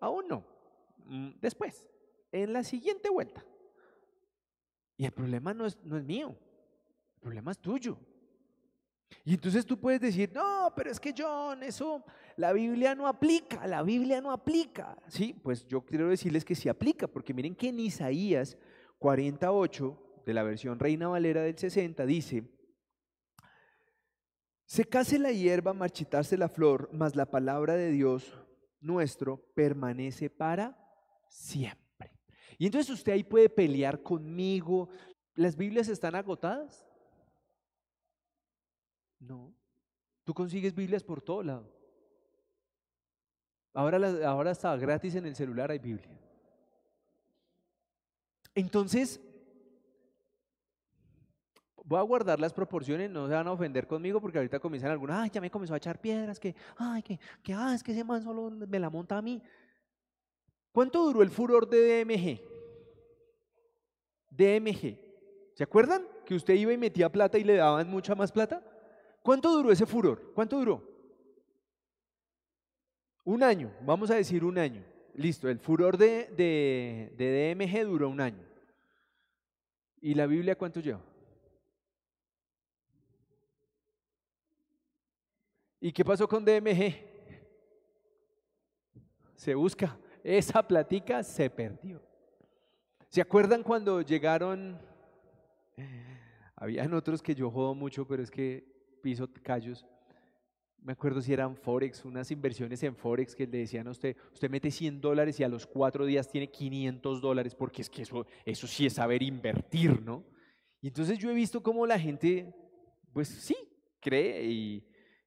aún no. Mm, después, en la siguiente vuelta. Y el problema no es, no es mío, el problema es tuyo. Y entonces tú puedes decir, no, pero es que John, eso la Biblia no aplica, la Biblia no aplica. Sí, pues yo quiero decirles que sí aplica, porque miren que en Isaías 48, de la versión Reina Valera del 60, dice, se case la hierba, marchitarse la flor, mas la palabra de Dios nuestro permanece para siempre. Y entonces usted ahí puede pelear conmigo. ¿Las Biblias están agotadas? No. Tú consigues Biblias por todo lado. Ahora, ahora está gratis en el celular hay Biblia. Entonces, voy a guardar las proporciones, no se van a ofender conmigo porque ahorita comienzan algunos, ay, ya me comenzó a echar piedras, que, ay, que, que, ah, es que ese man solo me la monta a mí. ¿Cuánto duró el furor de DMG? DMG. ¿Se acuerdan que usted iba y metía plata y le daban mucha más plata? ¿Cuánto duró ese furor? ¿Cuánto duró? Un año, vamos a decir un año. Listo, el furor de, DMG duró un año. ¿Y la Biblia cuánto lleva? ¿Y qué pasó con DMG? Se busca. Esa platica se perdió. ¿Se acuerdan cuando llegaron? Habían otros que yo jodo mucho, pero es que piso callos me acuerdo si eran Forex, unas inversiones en Forex que le decían a usted, usted mete 100 dólares y a los cuatro días tiene 500 dólares, porque es que eso, eso sí es saber invertir, ¿no? Y entonces yo he visto cómo la gente, pues sí, cree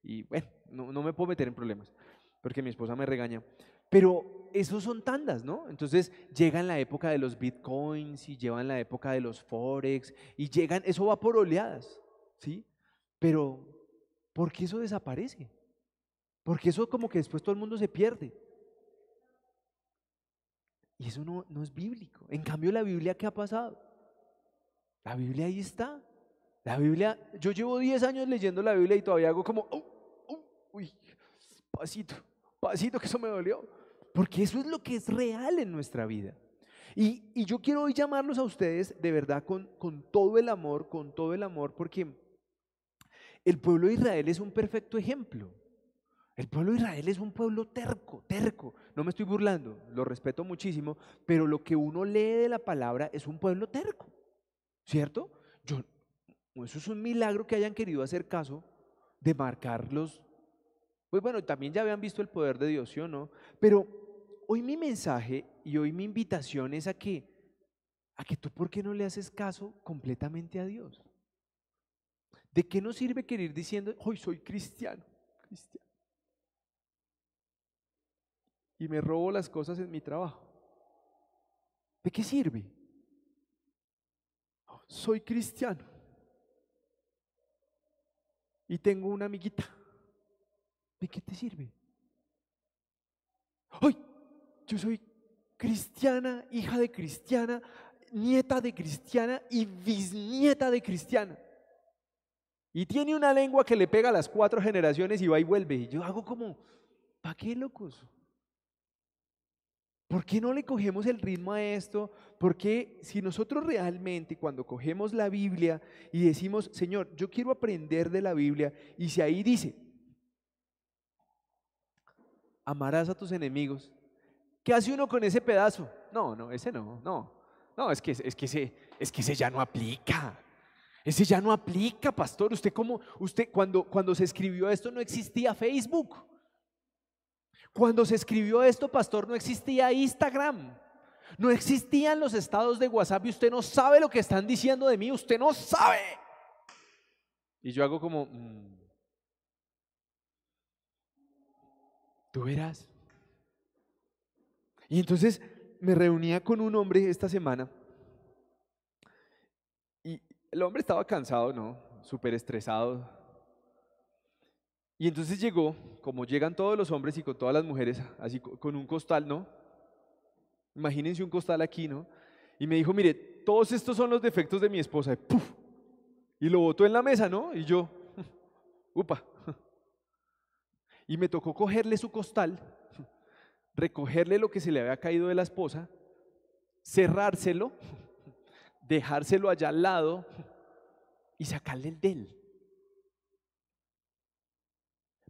y, bueno, no, no me puedo meter en problemas, porque mi esposa me regaña. Pero esos son tandas, ¿no? Entonces llegan la época de los bitcoins y llevan la época de los forex y llegan, eso va por oleadas, ¿sí? Pero ¿Por qué eso desaparece? Porque eso como que después todo el mundo se pierde. Y eso no, no es bíblico. En cambio, la Biblia, ¿qué ha pasado? La Biblia ahí está. La Biblia, yo llevo 10 años leyendo la Biblia y todavía hago como, uy, pasito, pasito, que eso me dolió. Porque eso es lo que es real en nuestra vida. Y, y yo quiero hoy llamarlos a ustedes de verdad con, con todo el amor, con todo el amor, porque el pueblo de Israel es un perfecto ejemplo. El pueblo de Israel es un pueblo terco, terco. No me estoy burlando, lo respeto muchísimo, pero lo que uno lee de la palabra es un pueblo terco, ¿cierto? Yo, eso es un milagro que hayan querido hacer caso de marcarlos. Pues bueno, también ya habían visto el poder de Dios, ¿sí o no? Pero hoy mi mensaje y hoy mi invitación es a que, a que tú, ¿por qué no le haces caso completamente a Dios? ¿De qué nos sirve querer diciendo, hoy soy cristiano, cristiano? Y me robo las cosas en mi trabajo. ¿De qué sirve? Soy cristiano. Y tengo una amiguita. ¿De qué te sirve? Hoy yo soy cristiana, hija de cristiana, nieta de cristiana y bisnieta de cristiana. Y tiene una lengua que le pega a las cuatro generaciones y va y vuelve. Y yo hago como, ¿para qué locos? ¿Por qué no le cogemos el ritmo a esto? Porque si nosotros realmente cuando cogemos la Biblia y decimos, Señor, yo quiero aprender de la Biblia, y si ahí dice, amarás a tus enemigos, ¿qué hace uno con ese pedazo? No, no, ese no, no. No, es que, es que, ese, es que ese ya no aplica. Ese ya no aplica, pastor. Usted como, usted cuando, cuando se escribió esto no existía Facebook. Cuando se escribió esto, pastor, no existía Instagram. No existían los estados de WhatsApp y usted no sabe lo que están diciendo de mí, usted no sabe. Y yo hago como, mm, tú verás. Y entonces me reunía con un hombre esta semana el hombre estaba cansado, ¿no? Súper estresado. Y entonces llegó, como llegan todos los hombres y con todas las mujeres, así con un costal, ¿no? Imagínense un costal aquí, ¿no? Y me dijo, mire, todos estos son los defectos de mi esposa. Y, ¡puf! y lo botó en la mesa, ¿no? Y yo, upa. Y me tocó cogerle su costal recogerle lo que se le había caído de la esposa, cerrárselo, dejárselo allá al lado y sacarle el de él.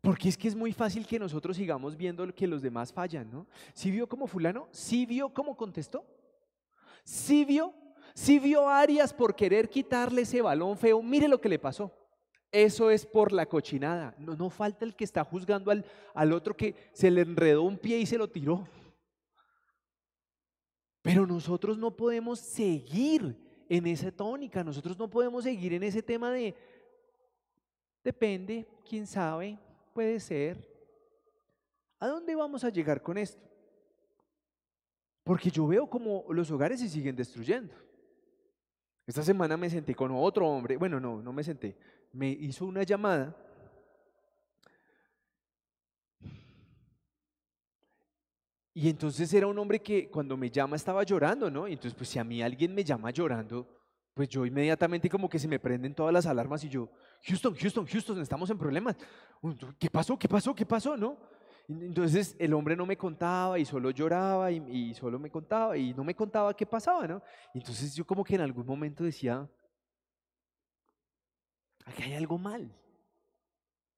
Porque es que es muy fácil que nosotros sigamos viendo que los demás fallan, ¿no? ¿Sí vio cómo fulano? ¿Sí vio cómo contestó? ¿Sí vio? ¿Sí vio Arias por querer quitarle ese balón feo? Mire lo que le pasó. Eso es por la cochinada. No, no falta el que está juzgando al, al otro que se le enredó un pie y se lo tiró. Pero nosotros no podemos seguir en esa tónica, nosotros no podemos seguir en ese tema de, depende, quién sabe, puede ser. ¿A dónde vamos a llegar con esto? Porque yo veo como los hogares se siguen destruyendo. Esta semana me senté con otro hombre, bueno, no, no me senté, me hizo una llamada y entonces era un hombre que cuando me llama estaba llorando, ¿no? Y entonces pues si a mí alguien me llama llorando, pues yo inmediatamente como que se me prenden todas las alarmas y yo, Houston, Houston, Houston, estamos en problemas. ¿Qué pasó? ¿Qué pasó? ¿Qué pasó? ¿No? Entonces el hombre no me contaba y solo lloraba y, solo me contaba y no me contaba qué pasaba, ¿no? Entonces yo como que en algún momento decía, aquí hay algo mal.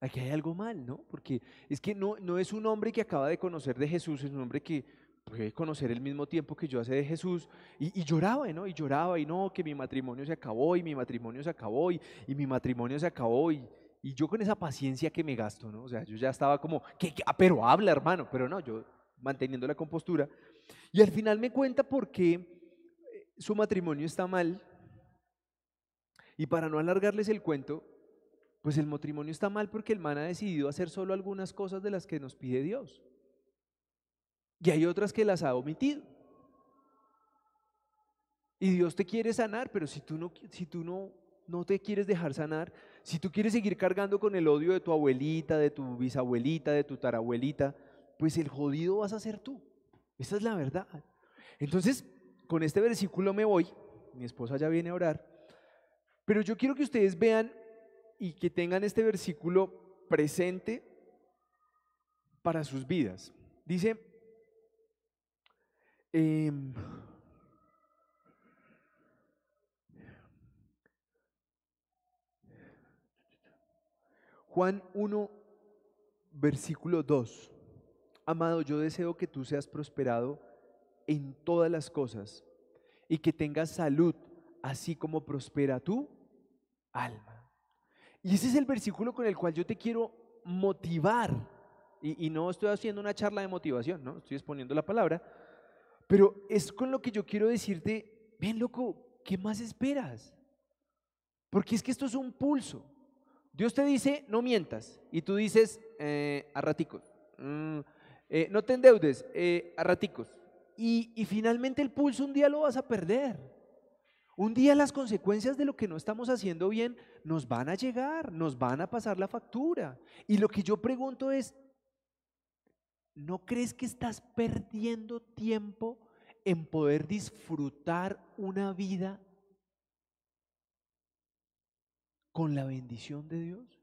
Aquí hay algo mal, ¿no? Porque es que no, no es un hombre que acaba de conocer de Jesús, es un hombre que puede conocer el mismo tiempo que yo hace de Jesús y, lloraba, ¿no? Y lloraba y no, que mi matrimonio se acabó y mi matrimonio se acabó y, mi matrimonio se acabó y, y, yo con esa paciencia que me gasto, ¿no? O sea, yo ya estaba como, ¿qué, ah, pero habla, hermano, pero no, yo manteniendo la compostura. Y al final me cuenta por qué eh, su matrimonio está mal y para no alargarles el cuento, pues el matrimonio está mal porque el man ha decidido hacer solo algunas cosas de las que nos pide Dios. Y hay otras que las ha omitido. Y Dios te quiere sanar, pero si tú no, si tú no, no te quieres dejar sanar, si tú quieres seguir cargando con el odio de tu abuelita, de tu bisabuelita, de tu tarabuelita, pues el jodido vas a ser tú. Esa es la verdad. Entonces, con este versículo me voy, mi esposa ya viene a orar, pero yo quiero que ustedes vean y que tengan este versículo presente para sus vidas. Dice, em, Juan 1, versículo 2. Amado, yo deseo que tú seas prosperado en todas las cosas y que tengas salud, así como prospera tú alma. Y ese es el versículo con el cual yo te quiero motivar. Y, no estoy haciendo una charla de motivación, ¿no? Estoy exponiendo la palabra. Pero es con lo que yo quiero decirte, ven loco, ¿qué más esperas? Porque es que esto es un pulso. Dios te dice, no mientas. Y tú dices, eh, a raticos. Mm, eh, no te endeudes, eh, a raticos. Y, y finalmente el pulso un día lo vas a perder. Un día las consecuencias de lo que no estamos haciendo bien nos van a llegar, nos van a pasar la factura. Y lo que yo pregunto es, ¿no crees que estás perdiendo tiempo en poder disfrutar una vida con la bendición de Dios?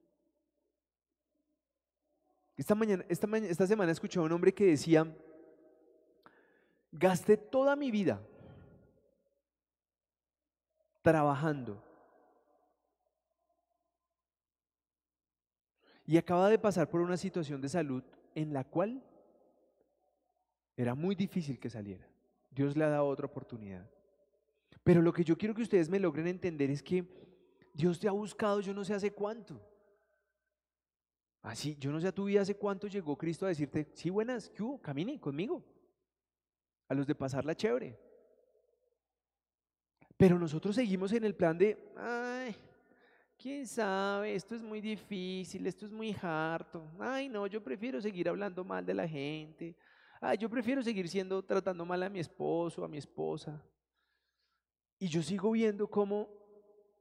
Esta, mañana, esta, semana escuché a un hombre que decía, gasté toda mi vida trabajando. Y acaba de pasar por una situación de salud en la cual era muy difícil que saliera. Dios le ha dado otra oportunidad. Pero lo que yo quiero que ustedes me logren entender es que Dios te ha buscado yo no sé hace cuánto. Así, yo no sé a tu vida hace cuánto llegó Cristo a decirte, sí, buenas, ¿qué hubo? Camine conmigo. A los de pasarla chévere. Pero nosotros seguimos en el plan de, ay, quién sabe, esto es muy difícil, esto es muy harto. Ay, no, yo prefiero seguir hablando mal de la gente. Ay, yo prefiero seguir siendo tratando mal a mi esposo, a mi esposa. Y yo sigo viendo cómo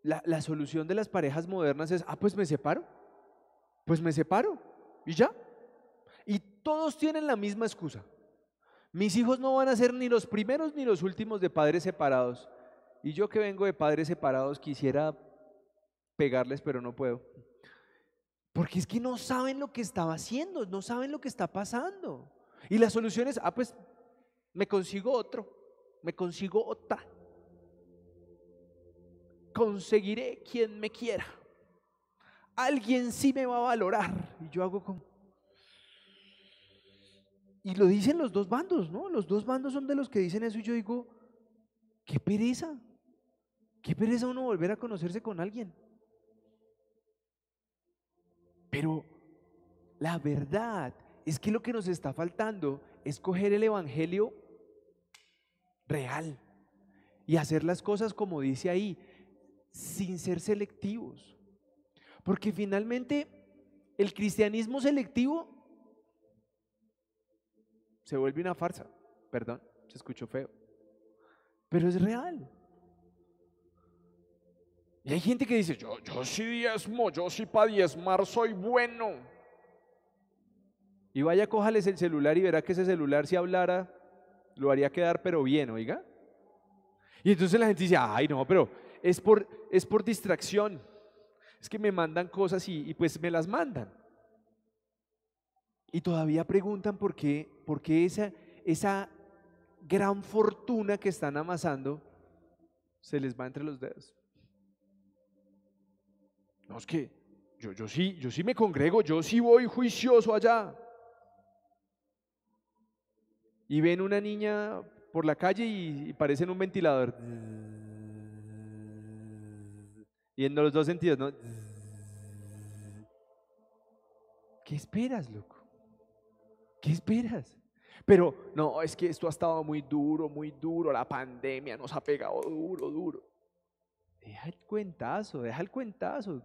la, la solución de las parejas modernas es, ah, pues me separo. Pues me separo. Y ya. Y todos tienen la misma excusa. Mis hijos no van a ser ni los primeros ni los últimos de padres separados. Y yo que vengo de padres separados quisiera pegarles, pero no puedo. Porque es que no saben lo que estaba haciendo, no saben lo que está pasando. Y la solución es, ah, pues me consigo otro, me consigo otra. Conseguiré quien me quiera. Alguien sí me va a valorar. Y yo hago como... Y lo dicen los dos bandos, ¿no? Los dos bandos son de los que dicen eso y yo digo, qué pereza. Qué pereza uno volver a conocerse con alguien. Pero la verdad es que lo que nos está faltando es coger el Evangelio real y hacer las cosas como dice ahí, sin ser selectivos. Porque finalmente el cristianismo selectivo se vuelve una farsa. Perdón, se escuchó feo. Pero es real. Y hay gente que dice, yo, yo sí diezmo, yo sí para diezmar soy bueno. Y vaya, cójales el celular y verá que ese celular si hablara, lo haría quedar pero bien, oiga. Y entonces la gente dice, ay no, pero es por, es por distracción. Es que me mandan cosas y, pues me las mandan. Y todavía preguntan por qué, por qué esa, esa gran fortuna que están amasando se les va entre los dedos. No, es que yo, yo, sí, yo sí me congrego, yo sí voy juicioso allá y ven una niña por la calle y, parecen un ventilador. Y en los dos sentidos, ¿no? ¿Qué esperas, loco? ¿Qué esperas? Pero no, es que esto ha estado muy duro, muy duro, la pandemia nos ha pegado duro, duro. Deja el cuentazo, deja el cuentazo.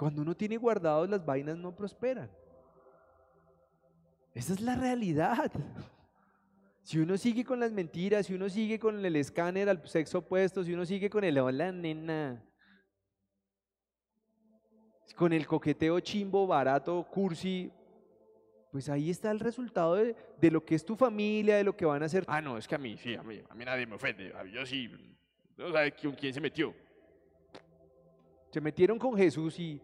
Cuando uno tiene guardados las vainas no prosperan. Esa es la realidad. Si uno sigue con las mentiras, si uno sigue con el escáner al sexo opuesto, si uno sigue con el hola nena, con el coqueteo chimbo, barato, cursi, pues ahí está el resultado de, lo que es tu familia, de lo que van a hacer. Ah, no, es que a mí, sí, a mí, a mí nadie me ofende, a mí yo sí, no sabe con quién se metió. Se metieron con Jesús y,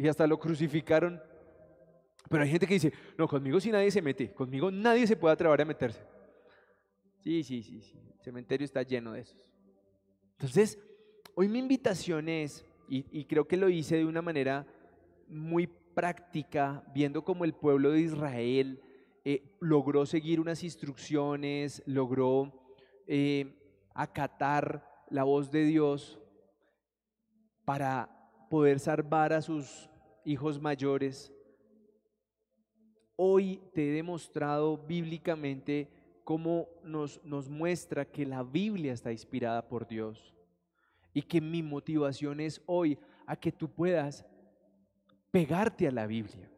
y hasta lo crucificaron pero hay gente que dice, no, conmigo si nadie se mete, conmigo nadie se puede atrever a meterse. Sí, sí, sí, sí, el cementerio está lleno de esos. Entonces, hoy mi invitación es, y, creo que lo hice de una manera muy práctica, viendo cómo el pueblo de Israel eh, logró seguir unas instrucciones, logró eh, acatar la voz de Dios para poder salvar a sus hijos mayores, hoy te he demostrado bíblicamente cómo nos, nos muestra que la Biblia está inspirada por Dios y que mi motivación es hoy a que tú puedas pegarte a la Biblia.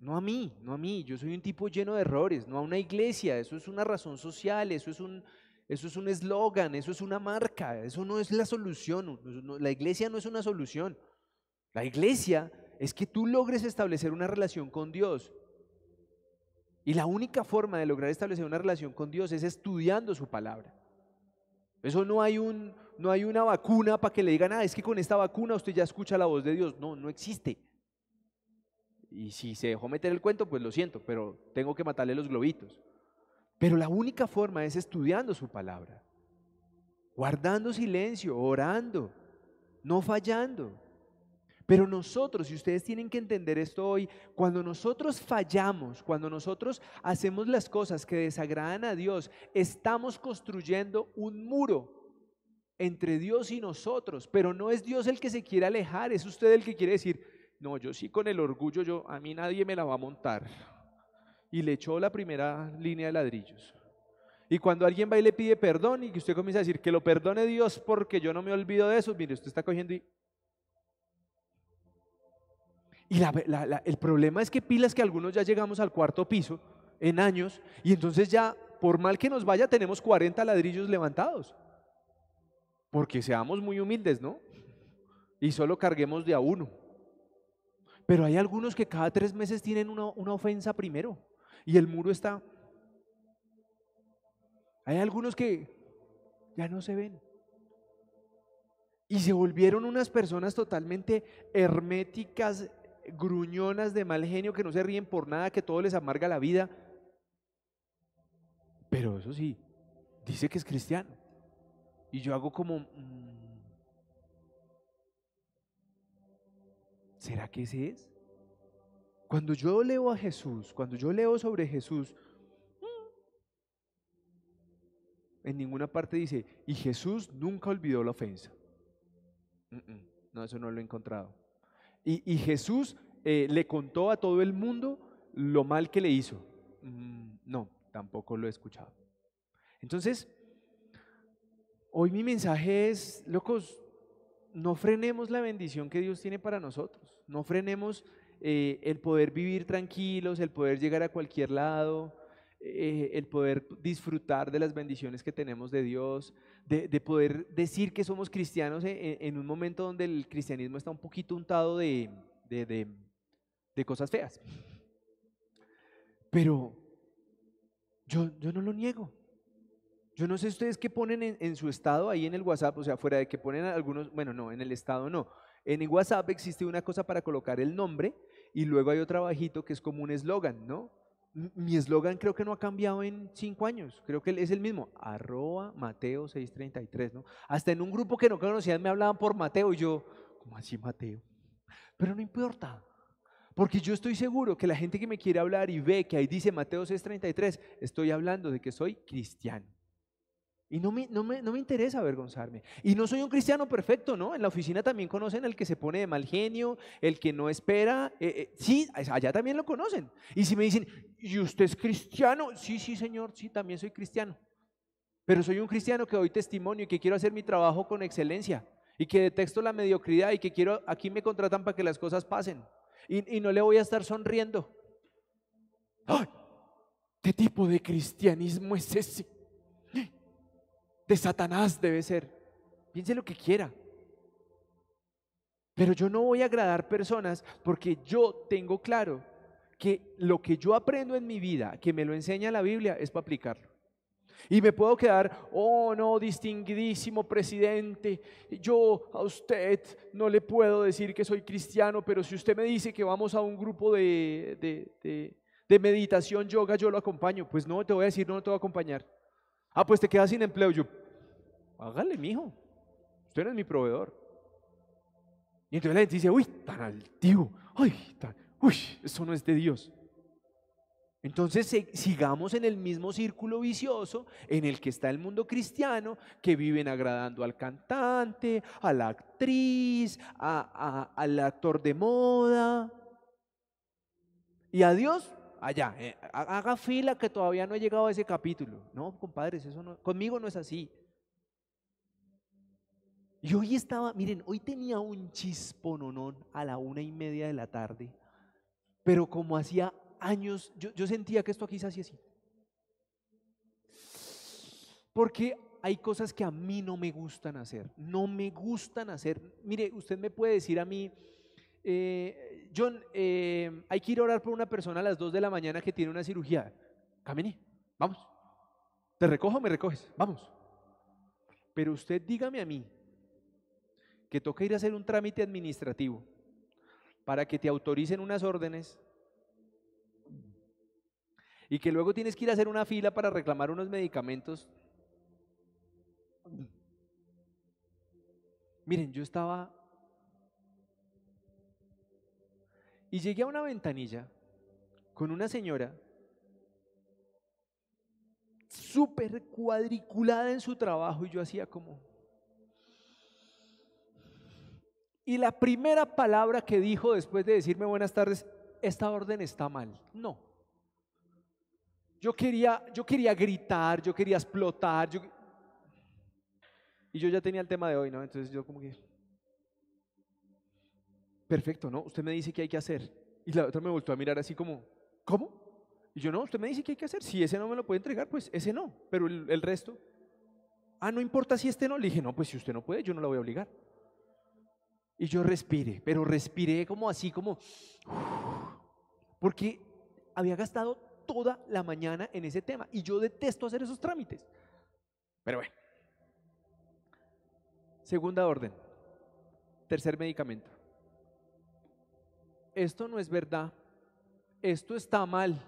No a mí, no a mí. Yo soy un tipo lleno de errores, no a una iglesia. Eso es una razón social, eso es un eso es un eslogan, eso es una marca, eso no es la solución. La iglesia no es una solución. La iglesia es que tú logres establecer una relación con Dios y la única forma de lograr establecer una relación con Dios es estudiando su palabra. Eso no hay, un, no hay una vacuna para que le digan, ah, es que con esta vacuna usted ya escucha la voz de Dios. No, no existe. Y si se dejó meter el cuento, pues lo siento, pero tengo que matarle los globitos. Pero la única forma es estudiando su palabra, guardando silencio, orando, no fallando. Pero nosotros, y ustedes tienen que entender esto hoy, cuando nosotros fallamos, cuando nosotros hacemos las cosas que desagradan a Dios, estamos construyendo un muro entre Dios y nosotros, pero no es Dios el que se quiere alejar, es usted el que quiere decir, no, yo sí con el orgullo, yo a mí nadie me la va a montar. Y le echó la primera línea de ladrillos. Y cuando alguien va y le pide perdón y que usted comienza a decir que lo perdone Dios porque yo no me olvido de eso, mire, usted está cogiendo y... Y el problema es que pilas que algunos ya llegamos al cuarto piso en años y entonces ya, por mal que nos vaya, tenemos 40 ladrillos levantados. Porque seamos muy humildes, ¿no? Y solo carguemos de a uno. Pero hay algunos que cada tres meses tienen una, una ofensa primero y el muro está hay algunos que ya no se ven. Y se volvieron unas personas totalmente herméticas, gruñonas, de mal genio, que no se ríen por nada, que todo les amarga la vida. Pero eso sí, dice que es cristiano. Y yo hago como... Mm, ¿Será que ese es? Cuando yo leo a Jesús, cuando yo leo sobre Jesús, en ninguna parte dice, y Jesús nunca olvidó la ofensa. No, eso no lo he encontrado. Y, Jesús eh, le contó a todo el mundo lo mal que le hizo. Mm, no, tampoco lo he escuchado. Entonces, hoy mi mensaje es, locos, no frenemos la bendición que Dios tiene para nosotros. No frenemos eh, el poder vivir tranquilos, el poder llegar a cualquier lado, eh, el poder disfrutar de las bendiciones que tenemos de Dios, de, poder decir que somos cristianos en, un momento donde el cristianismo está un poquito untado de, cosas feas. Pero yo, no lo niego. Yo no sé ustedes qué ponen en, en, su estado ahí en el WhatsApp, o sea, fuera de que ponen algunos, bueno, no, en el estado no. En el WhatsApp existe una cosa para colocar el nombre y luego hay otro abajito que es como un eslogan, ¿no? Mi eslogan creo que no ha cambiado en cinco años, creo que es el mismo, arroba Mateo 633, ¿no? Hasta en un grupo que no conocían me hablaban por Mateo y yo, ¿cómo así Mateo? Pero no importa, porque yo estoy seguro que la gente que me quiere hablar y ve que ahí dice Mateo 633, estoy hablando de que soy cristiano. Y no me, no, me, no me, interesa avergonzarme. Y no soy un cristiano perfecto, ¿no? En la oficina también conocen al que se pone de mal genio, el que no espera. Eh, eh, sí, allá también lo conocen. Y si me dicen, ¿y usted es cristiano? Sí, sí, señor, sí, también soy cristiano. Pero soy un cristiano que doy testimonio y que quiero hacer mi trabajo con excelencia. Y que detesto la mediocridad y que quiero, aquí me contratan para que las cosas pasen. Y, y no le voy a estar sonriendo. ¡Ay! ¿Qué tipo de cristianismo es ese? De Satanás debe ser. Piense lo que quiera. Pero yo no voy a agradar personas porque yo tengo claro que lo que yo aprendo en mi vida, que me lo enseña la Biblia, es para aplicarlo. Y me puedo quedar, oh no, distinguidísimo presidente, yo a usted no le puedo decir que soy cristiano, pero si usted me dice que vamos a un grupo de, de, de meditación, yoga, yo lo acompaño. Pues no, te voy a decir, no, no te voy a acompañar. Ah, pues te quedas sin empleo. Yo, hágale, mijo. Usted no es mi proveedor. Y entonces la gente dice, uy, tan altivo. Uy, tan, uy, eso no es de Dios. Entonces sigamos en el mismo círculo vicioso en el que está el mundo cristiano, que viven agradando al cantante, a la actriz, al actor de moda. Y a Dios allá, eh, haga fila que todavía no he llegado a ese capítulo. No, compadres, eso no, conmigo no es así. Y hoy estaba, miren, hoy tenía un chispononón a la una y media de la tarde, pero como hacía años, yo, sentía que esto aquí se hacía así. Porque hay cosas que a mí no me gustan hacer, no me gustan hacer. Mire, usted me puede decir a mí, eh, John, eh, hay que ir a orar por una persona a las 2 de la mañana que tiene una cirugía. Camine, vamos. ¿Te recojo o me recoges? Vamos. Pero usted dígame a mí que toca ir a hacer un trámite administrativo para que te autoricen unas órdenes y que luego tienes que ir a hacer una fila para reclamar unos medicamentos. Miren, yo estaba Y llegué a una ventanilla con una señora súper cuadriculada en su trabajo y yo hacía como... Y la primera palabra que dijo después de decirme buenas tardes, esta orden está mal. No. yo quería, yo quería gritar, yo quería explotar. yo- Y yo ya tenía el tema de hoy, ¿no? Entonces yo como que... Perfecto, ¿no? Usted me dice qué hay que hacer. Y la otra me volvió a mirar así como, ¿cómo? Y yo, no, usted me dice qué hay que hacer. Si ese no me lo puede entregar, pues ese no. Pero el, resto... Ah, no importa si este no. Le dije, no, pues si usted no puede, yo no la voy a obligar. Y yo respiré, pero respiré como así, como... Porque había gastado toda la mañana en ese tema y yo detesto hacer esos trámites. Pero bueno. Segunda orden. Tercer medicamento. Esto no es verdad. Esto está mal.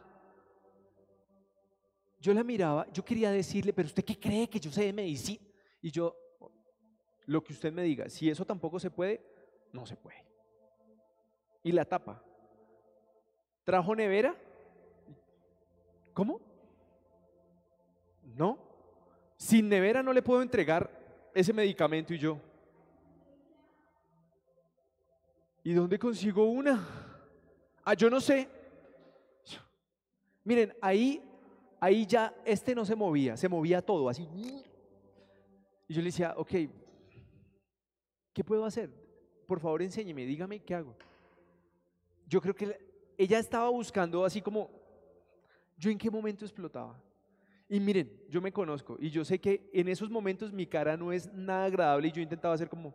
Yo la miraba, yo quería decirle, pero usted qué cree que yo sé de medicina? Y yo, lo que usted me diga, si eso tampoco se puede, no se puede. Y la tapa. ¿Trajo nevera? ¿Cómo? No. Sin nevera no le puedo entregar ese medicamento y yo. ¿Y dónde consigo una? Ah, yo no sé. Miren, ahí, ahí ya este no se movía, se movía todo así. Y yo le decía, ok, ¿qué puedo hacer? Por favor, enséñeme, dígame qué hago. Yo creo que la- ella estaba buscando así como, ¿yo en qué momento explotaba? Y miren, yo me conozco y yo sé que en esos momentos mi cara no es nada agradable y yo intentaba hacer como,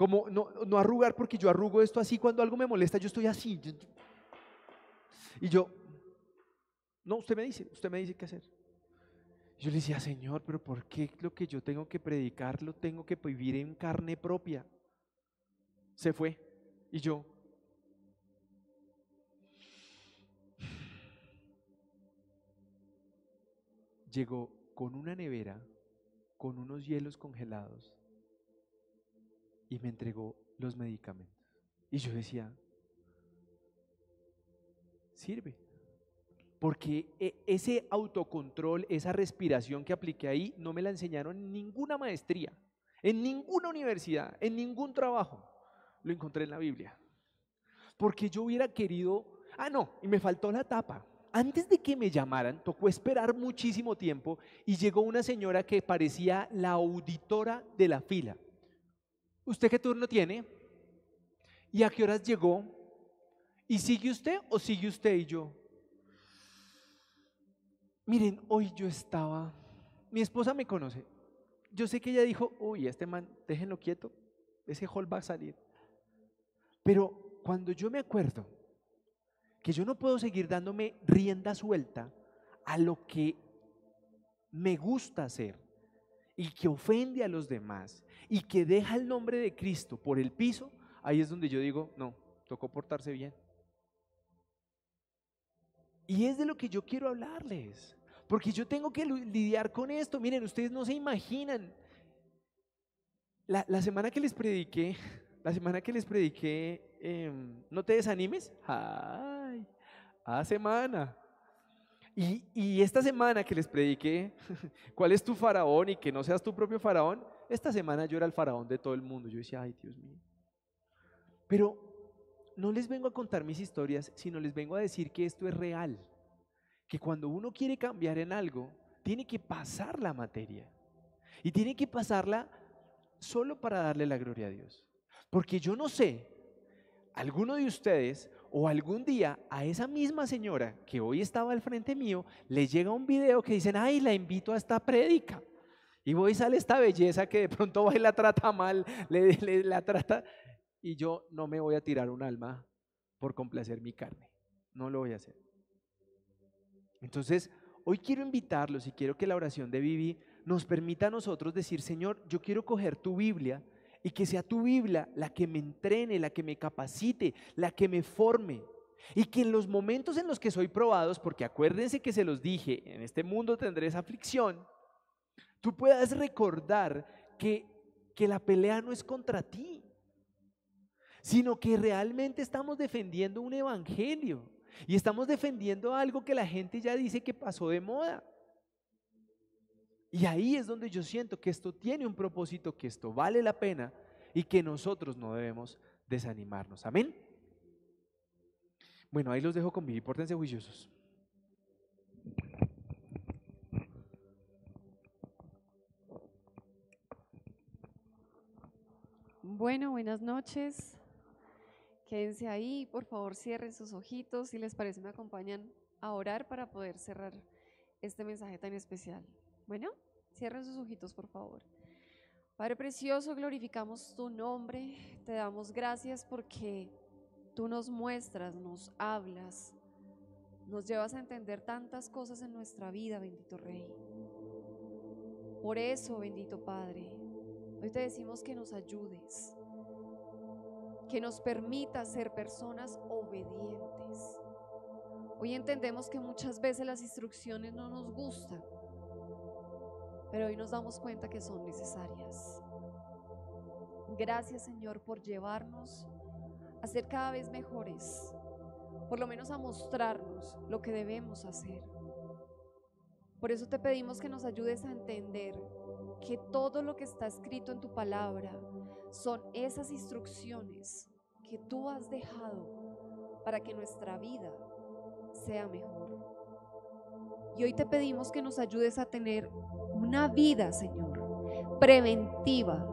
como no, no arrugar porque yo arrugo esto así cuando algo me molesta, yo estoy así. y yo, no, usted me dice, usted me dice qué hacer. Yo le decía, Señor, pero ¿por qué lo que yo tengo que predicar lo tengo que vivir en carne propia? Se fue. Y yo, llegó con una nevera, con unos hielos congelados y me entregó los medicamentos. Y yo decía, sirve. Porque e- ese autocontrol, esa respiración que apliqué ahí, no me la enseñaron en ninguna maestría, en ninguna universidad, en ningún trabajo. Lo encontré en la Biblia. Porque yo hubiera querido, ah, no, y me faltó la tapa. Antes de que me llamaran, tocó esperar muchísimo tiempo y llegó una señora que parecía la auditora de la fila. ¿Usted qué turno tiene? ¿Y a qué horas llegó? ¿Y sigue usted o sigue usted y yo? Miren, hoy yo estaba, mi esposa me conoce. Yo sé que ella dijo, uy, este man, déjenlo quieto, ese hall va a salir. Pero cuando yo me acuerdo que yo no puedo seguir dándome rienda suelta a lo que me gusta hacer y que ofende a los demás y que deja el nombre de Cristo por el piso, ahí es donde yo digo, no, tocó portarse bien. Y es de lo que yo quiero hablarles. Porque yo tengo que lidiar con esto. Miren, ustedes no se imaginan. La, la semana que les prediqué, la semana que les prediqué, em, no te desanimes. Ay, a semana. Y, esta semana que les prediqué, ¿cuál es tu faraón y que no seas tu propio faraón? Esta semana yo era el faraón de todo el mundo. Yo decía, ay, Dios mío. Pero no les vengo a contar mis historias, sino les vengo a decir que esto es real. Que cuando uno quiere cambiar en algo, tiene que pasar la materia. Y tiene que pasarla solo para darle la gloria a Dios. Porque yo no sé, alguno de ustedes o algún día a esa misma señora que hoy estaba al frente mío, le llega un video que dicen, ay, la invito a esta prédica. Y voy y sale esta belleza que de pronto va y la trata mal, le, le- la trata, y yo no me voy a tirar un alma por complacer mi carne. No lo voy a hacer. Entonces, hoy quiero invitarlos y quiero que la oración de Vivi nos permita a nosotros decir, Señor, yo quiero coger tu Biblia y que sea tu Biblia la que me entrene, la que me capacite, la que me forme. Y que en los momentos en los que soy probados, porque acuérdense que se los dije, en este mundo tendré esa aflicción, tú puedas recordar que, que la pelea no es contra ti, sino que realmente estamos defendiendo un evangelio y estamos defendiendo algo que la gente ya dice que pasó de moda. Y ahí es donde yo siento que esto tiene un propósito, que esto vale la pena y que nosotros no debemos desanimarnos. Amén. Bueno, ahí los dejo con y pórtense juiciosos. Bueno, buenas noches. Quédense ahí, por favor, cierren sus ojitos. Si les parece, me acompañan a orar para poder cerrar este mensaje tan especial. Bueno, cierren sus ojitos, por favor. Padre Precioso, glorificamos tu nombre. Te damos gracias porque tú nos muestras, nos hablas, nos llevas a entender tantas cosas en nuestra vida, bendito Rey. Por eso, bendito Padre, hoy te decimos que nos ayudes, que nos permita ser personas obedientes. Hoy entendemos que muchas veces las instrucciones no nos gustan, pero hoy nos damos cuenta que son necesarias. Gracias Señor por llevarnos a ser cada vez mejores, por lo menos a mostrarnos lo que debemos hacer. Por eso te pedimos que nos ayudes a entender que todo lo que está escrito en tu palabra son esas instrucciones que tú has dejado para que nuestra vida sea mejor. Y hoy te pedimos que nos ayudes a tener una vida, Señor, preventiva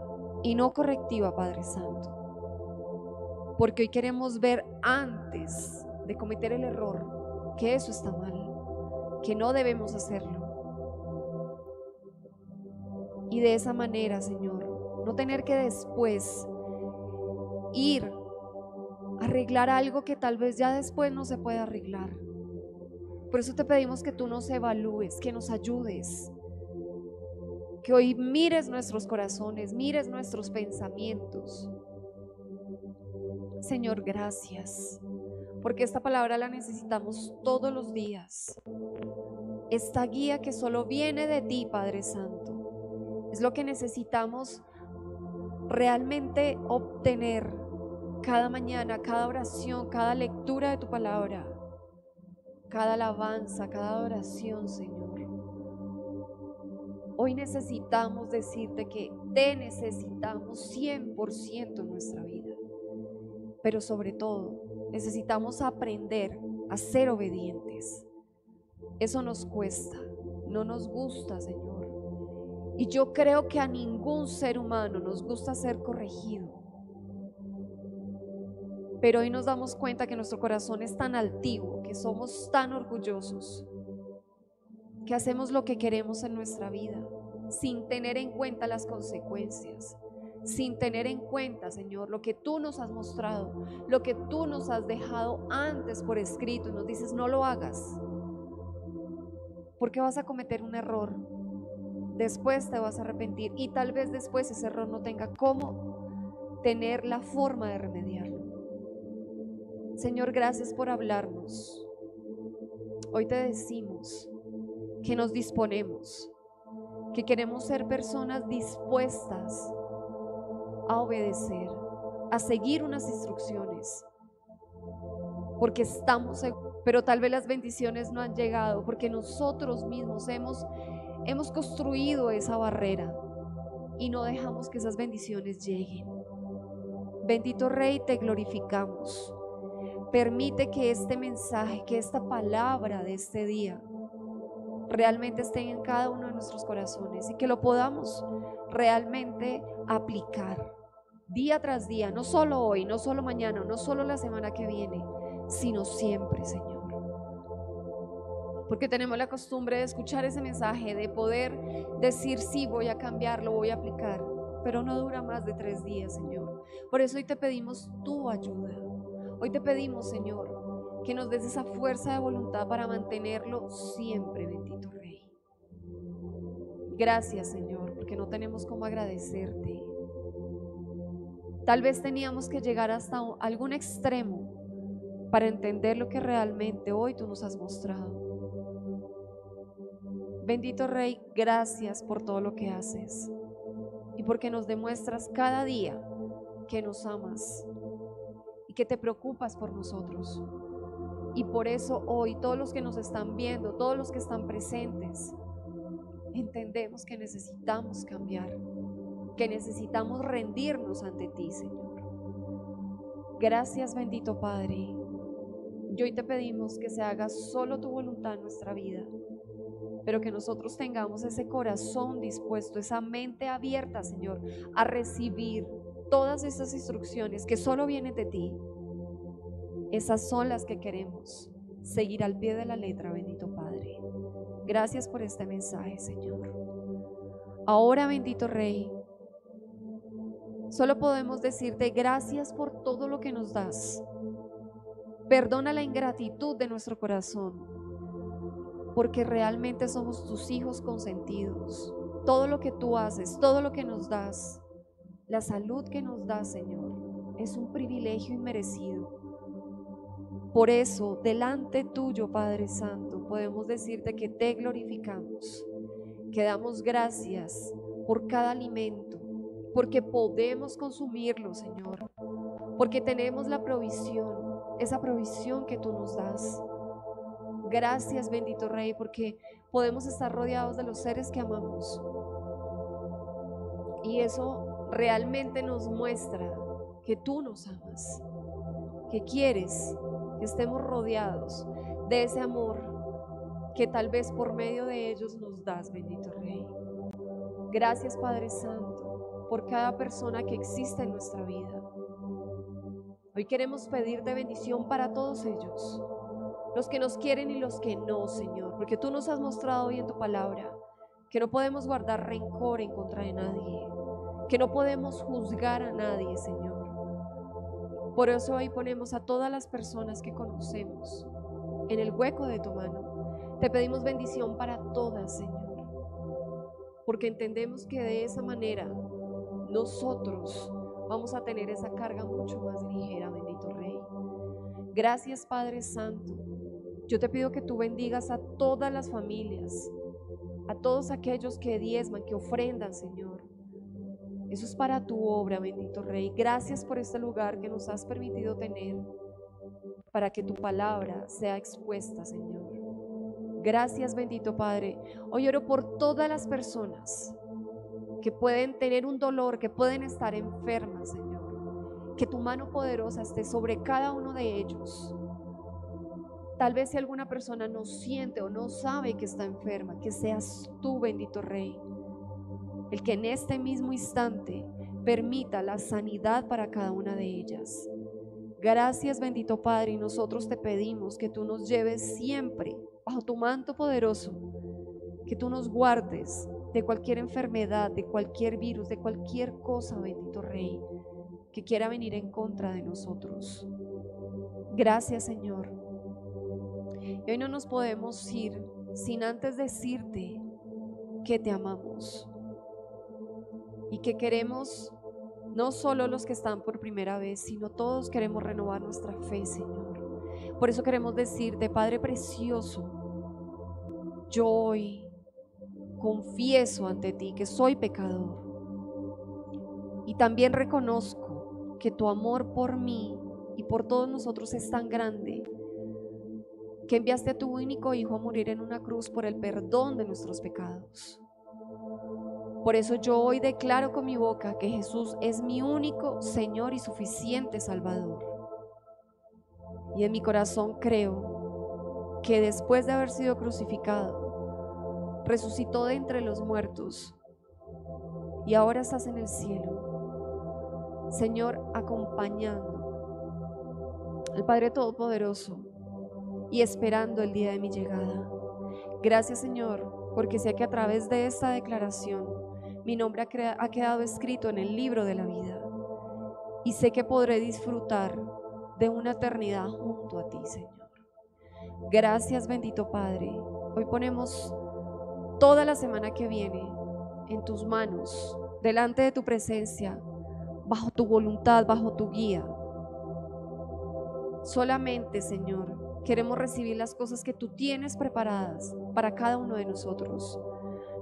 y no correctiva, Padre Santo. Porque hoy queremos ver antes de cometer el error que eso está mal, que no debemos hacerlo. Y de esa manera, Señor, no tener que después ir a arreglar algo que tal vez ya después no se puede arreglar. Por eso te pedimos que tú nos evalúes, que nos ayudes, que hoy mires nuestros corazones, mires nuestros pensamientos. Señor, gracias, porque esta palabra la necesitamos todos los días. Esta guía que solo viene de ti, Padre Santo, es lo que necesitamos realmente obtener cada mañana, cada oración, cada lectura de tu palabra cada alabanza, cada oración, Señor. Hoy necesitamos decirte que te necesitamos 100% en nuestra vida. Pero sobre todo, necesitamos aprender a ser obedientes. Eso nos cuesta, no nos gusta, Señor. Y yo creo que a ningún ser humano nos gusta ser corregido. Pero hoy nos damos cuenta que nuestro corazón es tan altivo, que somos tan orgullosos, que hacemos lo que queremos en nuestra vida, sin tener en cuenta las consecuencias, sin tener en cuenta, Señor, lo que tú nos has mostrado, lo que tú nos has dejado antes por escrito y nos dices, no lo hagas, porque vas a cometer un error. Después te vas a arrepentir y tal vez después ese error no tenga cómo tener la forma de remediarlo. Señor, gracias por hablarnos. Hoy te decimos que nos disponemos, que queremos ser personas dispuestas a obedecer, a seguir unas instrucciones, porque estamos, pero tal vez las bendiciones no han llegado, porque nosotros mismos hemos, hemos construido esa barrera y no dejamos que esas bendiciones lleguen. Bendito Rey, te glorificamos. Permite que este mensaje, que esta palabra de este día realmente esté en cada uno de nuestros corazones y que lo podamos realmente aplicar día tras día, no solo hoy, no solo mañana, no solo la semana que viene, sino siempre, Señor. Porque tenemos la costumbre de escuchar ese mensaje, de poder decir, sí, voy a cambiar, lo voy a aplicar, pero no dura más de tres días, Señor. Por eso hoy te pedimos tu ayuda. Hoy te pedimos, Señor, que nos des esa fuerza de voluntad para mantenerlo siempre, bendito Rey. Gracias, Señor, porque no tenemos cómo agradecerte. Tal vez teníamos que llegar hasta algún extremo para entender lo que realmente hoy tú nos has mostrado. Bendito Rey, gracias por todo lo que haces y porque nos demuestras cada día que nos amas que te preocupas por nosotros. Y por eso hoy todos los que nos están viendo, todos los que están presentes, entendemos que necesitamos cambiar, que necesitamos rendirnos ante ti, Señor. Gracias, bendito Padre. Y hoy te pedimos que se haga solo tu voluntad en nuestra vida, pero que nosotros tengamos ese corazón dispuesto, esa mente abierta, Señor, a recibir todas estas instrucciones que solo vienen de ti, esas son las que queremos seguir al pie de la letra, bendito Padre. Gracias por este mensaje, Señor. Ahora, bendito Rey, solo podemos decirte gracias por todo lo que nos das. Perdona la ingratitud de nuestro corazón, porque realmente somos tus hijos consentidos. Todo lo que tú haces, todo lo que nos das, la salud que nos das, Señor, es un privilegio inmerecido. Por eso, delante tuyo, Padre Santo, podemos decirte que te glorificamos, que damos gracias por cada alimento, porque podemos consumirlo, Señor, porque tenemos la provisión, esa provisión que tú nos das. Gracias, bendito Rey, porque podemos estar rodeados de los seres que amamos. Y eso realmente nos muestra que tú nos amas, que quieres que estemos rodeados de ese amor que tal vez por medio de ellos nos das, bendito Rey. Gracias Padre Santo por cada persona que existe en nuestra vida. Hoy queremos pedirte bendición para todos ellos, los que nos quieren y los que no, Señor, porque tú nos has mostrado hoy en tu palabra que no podemos guardar rencor en contra de nadie, que no podemos juzgar a nadie, Señor por eso hoy ponemos a todas las personas que conocemos en el hueco de tu mano. Te pedimos bendición para todas, Señor. Porque entendemos que de esa manera nosotros vamos a tener esa carga mucho más ligera, bendito Rey. Gracias, Padre Santo. Yo te pido que tú bendigas a todas las familias, a todos aquellos que diezman, que ofrendan, Señor eso es para tu obra, bendito Rey. Gracias por este lugar que nos has permitido tener para que tu palabra sea expuesta, Señor. Gracias, bendito Padre. Hoy oro por todas las personas que pueden tener un dolor, que pueden estar enfermas, Señor. Que tu mano poderosa esté sobre cada uno de ellos. Tal vez si alguna persona no siente o no sabe que está enferma, que seas tú, bendito Rey el que en este mismo instante permita la sanidad para cada una de ellas. Gracias bendito Padre y nosotros te pedimos que tú nos lleves siempre bajo tu manto poderoso, que tú nos guardes de cualquier enfermedad, de cualquier virus, de cualquier cosa, bendito Rey, que quiera venir en contra de nosotros. Gracias Señor. Y hoy no nos podemos ir sin antes decirte que te amamos y que queremos, no solo los que están por primera vez, sino todos queremos renovar nuestra fe, Señor. Por eso queremos decirte, Padre Precioso, yo hoy confieso ante ti que soy pecador y también reconozco que tu amor por mí y por todos nosotros es tan grande que enviaste a tu único Hijo a morir en una cruz por el perdón de nuestros pecados. Por eso yo hoy declaro con mi boca que Jesús es mi único Señor y suficiente Salvador. Y en mi corazón creo que después de haber sido crucificado, resucitó de entre los muertos y ahora estás en el cielo. Señor, acompañando al Padre Todopoderoso y esperando el día de mi llegada. Gracias Señor, porque sé que a través de esta declaración mi nombre ha, quedado escrito en el libro de la vida. Y sé que podré disfrutar de una eternidad junto a ti, Señor. Gracias, bendito Padre. Hoy ponemos toda la semana que viene en tus manos, delante de tu presencia, bajo tu voluntad, bajo tu guía. Solamente, Señor, queremos recibir las cosas que tú tienes preparadas para cada uno de nosotros.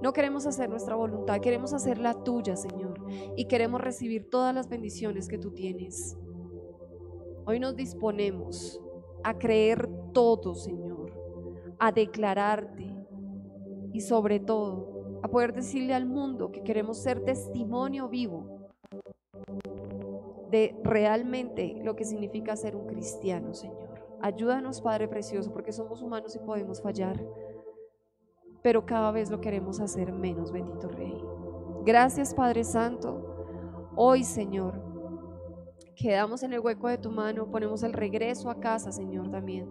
No queremos hacer nuestra voluntad, queremos hacer la tuya, Señor. Y queremos recibir todas las bendiciones que tú tienes. Hoy nos disponemos a creer todo, Señor, a declararte y sobre todo a poder decirle al mundo que queremos ser testimonio vivo de realmente lo que significa ser un cristiano, Señor. Ayúdanos, Padre Precioso, porque somos humanos y podemos fallar pero cada vez lo queremos hacer menos, bendito Rey. Gracias Padre Santo. Hoy, Señor, Quedamos en el hueco de tu mano, ponemos el regreso a casa, Señor, también.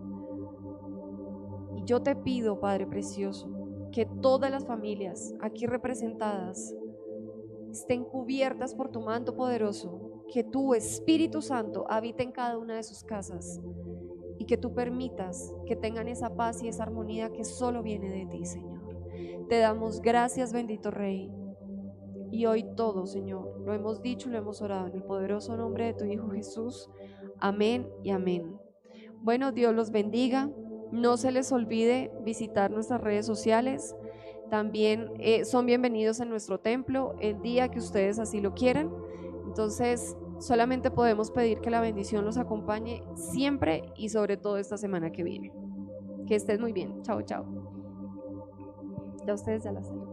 Y yo te pido, Padre Precioso, que todas las familias aquí representadas estén cubiertas por tu manto poderoso, que tu Espíritu Santo habite en cada una de sus casas y que tú permitas que tengan esa paz y esa armonía que solo viene de ti, Señor. Te damos gracias, bendito Rey. Y hoy todo, Señor, lo hemos dicho lo hemos orado en el poderoso nombre de tu Hijo Jesús. Amén y amén. Bueno, Dios los bendiga. No se les olvide visitar nuestras redes sociales. También eh, son bienvenidos en nuestro templo el día que ustedes así lo quieran. Entonces, solamente podemos pedir que la bendición los acompañe siempre y sobre todo esta semana que viene. Que estén muy bien. Chao, chao. Ya ustedes ya la saben.